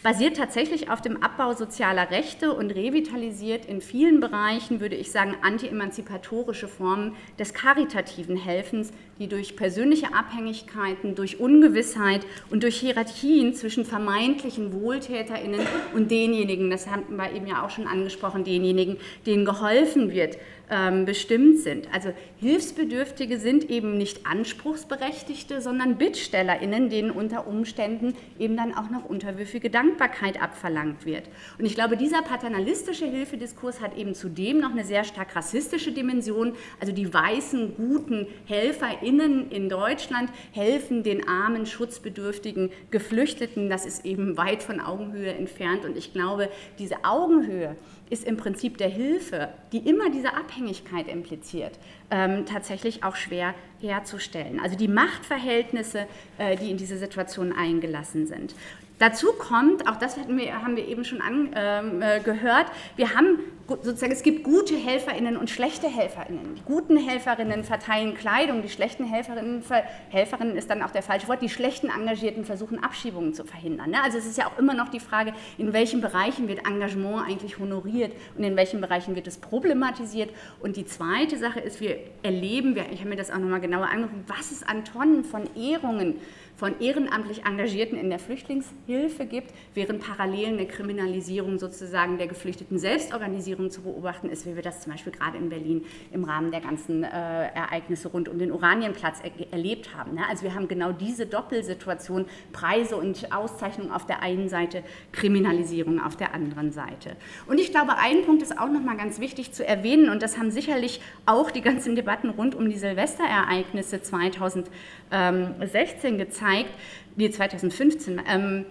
basiert tatsächlich auf dem Abbau sozialer Rechte und revitalisiert in vielen Bereichen, würde ich sagen, anti-emanzipatorische Formen des karitativen Helfens, die durch persönliche Abhängigkeiten, durch Ungewissheit und durch Hierarchien zwischen vermeintlichen WohltäterInnen und denjenigen, das haben wir eben ja auch schon angesprochen, denjenigen, denen geholfen wird, ähm, bestimmt sind. Also Hilfsbedürftige sind eben nicht Anspruchsberechtigte, sondern BittstellerInnen, denen unter Umständen eben dann auch noch unterwürfige Dankbarkeit abverlangt wird. Und ich glaube, dieser paternalistische Hilfediskurs hat eben zudem noch eine sehr stark rassistische Dimension. Also die weißen, guten HelferInnen in Deutschland helfen den armen, schutzbedürftigen Geflüchteten. Das ist eben weit von Augenhöhe entfernt. Und ich glaube, diese Augenhöhe, ist im Prinzip der Hilfe, die immer diese Abhängigkeit impliziert, ähm, tatsächlich auch schwer herzustellen. Also die Machtverhältnisse, äh, die in diese Situation eingelassen sind. Dazu kommt, auch das wir, haben wir eben schon angehört, ähm, äh, wir haben sozusagen, es gibt gute HelferInnen und schlechte HelferInnen. Die guten Helferinnen verteilen Kleidung, die schlechten Helferinnen, Helferinnen ist dann auch der falsche Wort, die schlechten Engagierten versuchen Abschiebungen zu verhindern. Ne? Also es ist ja auch immer noch die Frage, in welchen Bereichen wird Engagement eigentlich honoriert und in welchen Bereichen wird es problematisiert. Und die zweite Sache ist, wir erleben, ich habe mir das auch nochmal genauer angeguckt, was es an Tonnen von Ehrungen von ehrenamtlich Engagierten in der Flüchtlingshilfe gibt, während parallel eine Kriminalisierung sozusagen der geflüchteten Selbstorganisierung zu beobachten ist, wie wir das zum Beispiel gerade in Berlin im Rahmen der ganzen äh, Ereignisse rund um den Oranienplatz er erlebt haben. Ne? Also wir haben genau diese Doppelsituation, Preise und Auszeichnungen auf der einen Seite, Kriminalisierung auf der anderen Seite. Und ich glaube, ein Punkt ist auch nochmal ganz wichtig zu erwähnen, und das haben sicherlich auch die ganzen Debatten rund um die Silvesterereignisse 2016 gezeigt, zeigt, nee, 2015, ähm,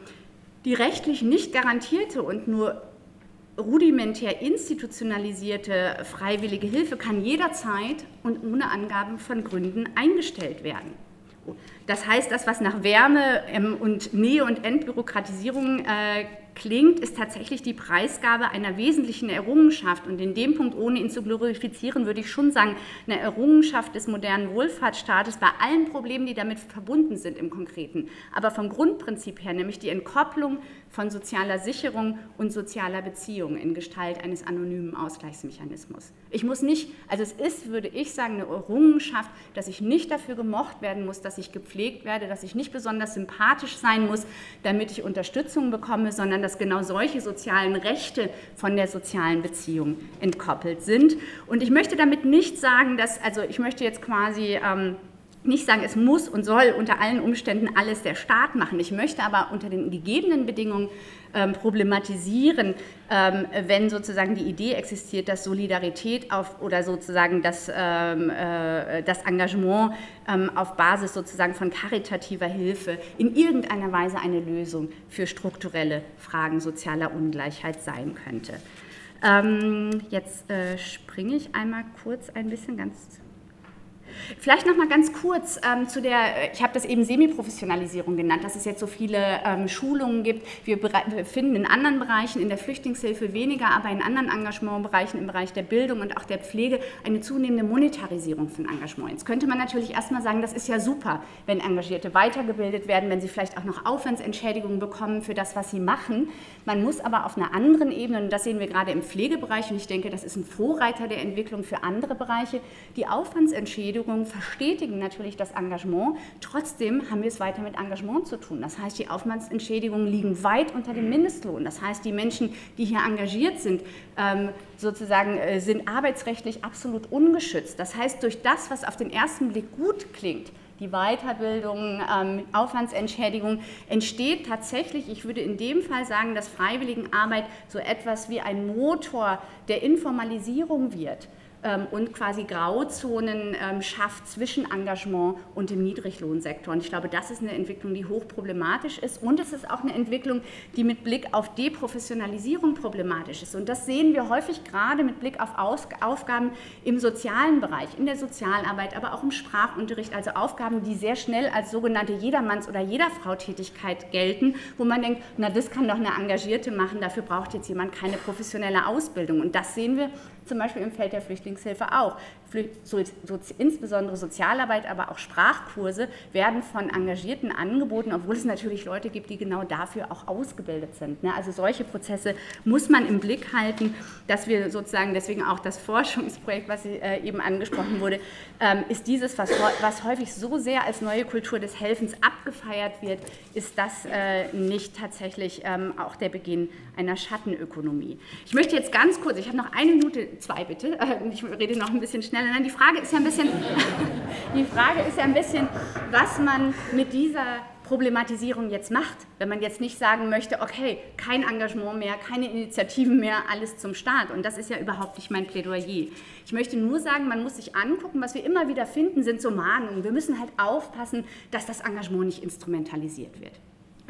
die rechtlich nicht garantierte und nur rudimentär institutionalisierte freiwillige Hilfe kann jederzeit und ohne Angaben von Gründen eingestellt werden. Das heißt, das, was nach Wärme ähm, und Nähe und Entbürokratisierung äh, klingt, ist tatsächlich die Preisgabe einer wesentlichen Errungenschaft. Und in dem Punkt, ohne ihn zu glorifizieren, würde ich schon sagen, eine Errungenschaft des modernen Wohlfahrtsstaates bei allen Problemen, die damit verbunden sind im Konkreten. Aber vom Grundprinzip her, nämlich die Entkopplung von sozialer Sicherung und sozialer Beziehung in Gestalt eines anonymen Ausgleichsmechanismus. Ich muss nicht, also es ist, würde ich sagen, eine Errungenschaft, dass ich nicht dafür gemocht werden muss, dass ich gepflegt werde, dass ich nicht besonders sympathisch sein muss, damit ich Unterstützung bekomme, sondern dass genau solche sozialen Rechte von der sozialen Beziehung entkoppelt sind. Und ich möchte damit nicht sagen, dass, also ich möchte jetzt quasi ähm, nicht sagen, es muss und soll unter allen Umständen alles der Staat machen. Ich möchte aber unter den gegebenen Bedingungen ähm, problematisieren, ähm, wenn sozusagen die Idee existiert, dass Solidarität auf, oder sozusagen das, ähm, äh, das Engagement ähm, auf Basis sozusagen von karitativer Hilfe in irgendeiner Weise eine Lösung für strukturelle Fragen sozialer Ungleichheit sein könnte. Ähm, jetzt äh, springe ich einmal kurz ein bisschen ganz Vielleicht noch mal ganz kurz ähm, zu der, ich habe das eben Semiprofessionalisierung genannt, dass es jetzt so viele ähm, Schulungen gibt. Wir, wir, finden in anderen Bereichen, in der Flüchtlingshilfe weniger, aber in anderen Engagementbereichen, im Bereich der Bildung und auch der Pflege, eine zunehmende Monetarisierung von Engagement. Jetzt könnte man natürlich erstmal sagen, das ist ja super, wenn Engagierte weitergebildet werden, wenn sie vielleicht auch noch Aufwandsentschädigungen bekommen für das, was sie machen. Man muss aber auf einer anderen Ebene, und das sehen wir gerade im Pflegebereich, und ich denke, das ist ein Vorreiter der Entwicklung für andere Bereiche, die Aufwandsentschädigungen verstetigen natürlich das Engagement. Trotzdem haben wir es weiter mit Engagement zu tun. Das heißt, die Aufwandsentschädigungen liegen weit unter dem Mindestlohn. Das heißt, die Menschen, die hier engagiert sind, ähm, sozusagen äh, sind arbeitsrechtlich absolut ungeschützt. Das heißt, durch das, was auf den ersten Blick gut klingt, die Weiterbildung, ähm, Aufwandsentschädigung, entsteht tatsächlich, ich würde in dem Fall sagen, dass Freiwilligenarbeit so etwas wie ein Motor der Informalisierung wird und quasi Grauzonen ähm, schafft zwischen Engagement und dem Niedriglohnsektor. Und ich glaube, das ist eine Entwicklung, die hochproblematisch ist. Und es ist auch eine Entwicklung, die mit Blick auf Deprofessionalisierung problematisch ist. Und das sehen wir häufig gerade mit Blick auf Aufgaben im sozialen Bereich, in der Sozialarbeit, aber auch im Sprachunterricht. Also Aufgaben, die sehr schnell als sogenannte Jedermanns- oder Jederfrau-Tätigkeit gelten, wo man denkt, na, das kann doch eine Engagierte machen, dafür braucht jetzt jemand keine professionelle Ausbildung. Und das sehen wir zum Beispiel im Feld der Flüchtlingshilfe auch. So, so, insbesondere Sozialarbeit, aber auch Sprachkurse werden von Engagierten angeboten, obwohl es natürlich Leute gibt, die genau dafür auch ausgebildet sind. Ne? Also solche Prozesse muss man im Blick halten, dass wir sozusagen deswegen auch das Forschungsprojekt, was äh, eben angesprochen wurde, ähm, ist dieses, was, was häufig so sehr als neue Kultur des Helfens abgefeiert wird, ist das äh, nicht tatsächlich ähm, auch der Beginn einer Schattenökonomie. Ich möchte jetzt ganz kurz, ich habe noch eine Minute zwei bitte. Äh, ich rede noch ein bisschen schneller. Nein, die Frage ist ja ein bisschen, die Frage ist ja ein bisschen, was man mit dieser Problematisierung jetzt macht, wenn man jetzt nicht sagen möchte, okay, kein Engagement mehr, keine Initiativen mehr, alles zum Staat. Und das ist ja überhaupt nicht mein Plädoyer. Ich möchte nur sagen, man muss sich angucken, was wir immer wieder finden, sind so Mahnungen. Wir müssen halt aufpassen, dass das Engagement nicht instrumentalisiert wird.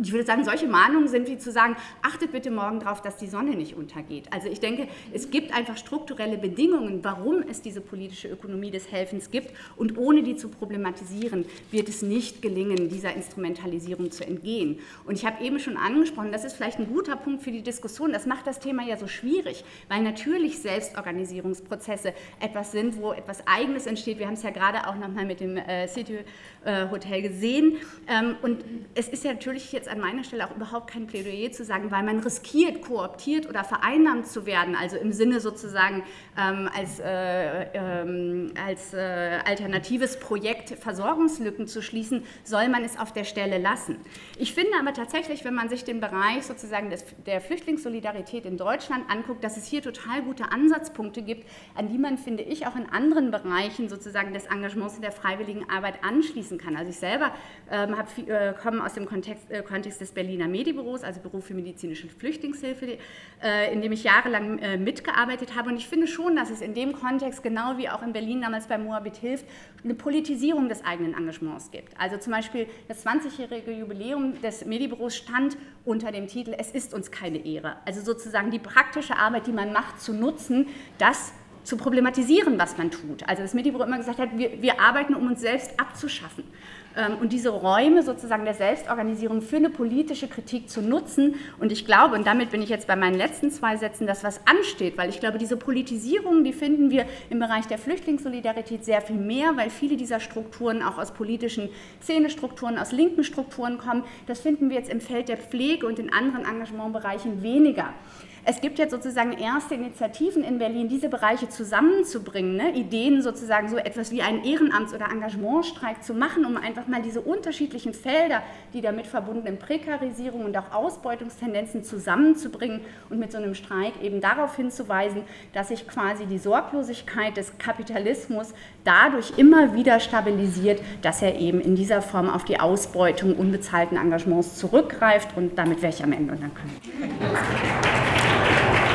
Ich würde sagen, solche Mahnungen sind wie zu sagen, achtet bitte morgen darauf, dass die Sonne nicht untergeht. Also ich denke, es gibt einfach strukturelle Bedingungen, warum es diese politische Ökonomie des Helfens gibt. Und ohne die zu problematisieren, wird es nicht gelingen, dieser Instrumentalisierung zu entgehen. Und ich habe eben schon angesprochen, das ist vielleicht ein guter Punkt für die Diskussion. Das macht das Thema ja so schwierig, weil natürlich Selbstorganisierungsprozesse etwas sind, wo etwas Eigenes entsteht. Wir haben es ja gerade auch nochmal mit dem äh, City äh, Hotel gesehen. Ähm, und es ist ja natürlich jetzt an meiner Stelle auch überhaupt kein Plädoyer zu sagen, weil man riskiert, kooptiert oder vereinnahmt zu werden, also im Sinne sozusagen ähm, als, äh, ähm, als äh, alternatives Projekt Versorgungslücken zu schließen, soll man es auf der Stelle lassen. Ich finde aber tatsächlich, wenn man sich den Bereich sozusagen des, der Flüchtlingssolidarität in Deutschland anguckt, dass es hier total gute Ansatzpunkte gibt, an die man, finde ich, auch in anderen Bereichen sozusagen des Engagements in der freiwilligen Arbeit anschließen kann. Also ich selber ähm, äh, komme aus dem Kontext, äh, Kontext des Berliner Medibüros, also Büro für medizinische Flüchtlingshilfe, äh, in dem ich jahrelang äh, mitgearbeitet habe. Und ich finde schon, dass es in dem Kontext, genau wie auch in Berlin damals bei Moabit hilft, eine Politisierung des eigenen Engagements gibt. Also zum Beispiel das 20-jährige Jubiläum des Medibüros stand unter dem Titel Es ist uns keine Ehre. Also sozusagen die praktische Arbeit, die man macht, zu nutzen, das zu problematisieren, was man tut. Also das Medibüro immer gesagt hat, wir, wir arbeiten, um uns selbst abzuschaffen. Ähm, und diese Räume sozusagen der Selbstorganisierung für eine politische Kritik zu nutzen. Und ich glaube, und damit bin ich jetzt bei meinen letzten zwei Sätzen, dass was ansteht, weil ich glaube, diese Politisierung, die finden wir im Bereich der Flüchtlingssolidarität sehr viel mehr, weil viele dieser Strukturen auch aus politischen Szenestrukturen, aus linken Strukturen kommen. Das finden wir jetzt im Feld der Pflege und in anderen Engagementbereichen weniger es gibt jetzt sozusagen erste Initiativen in Berlin, diese Bereiche zusammenzubringen, ne? Ideen sozusagen so etwas wie einen Ehrenamts- oder Engagementstreik zu machen, um einfach mal diese unterschiedlichen Felder, die damit verbundenen Prekarisierung und auch Ausbeutungstendenzen zusammenzubringen und mit so einem Streik eben darauf hinzuweisen, dass sich quasi die Sorglosigkeit des Kapitalismus dadurch immer wieder stabilisiert, dass er eben in dieser Form auf die Ausbeutung unbezahlten Engagements zurückgreift und damit wäre ich am Ende und dann können. Thank you.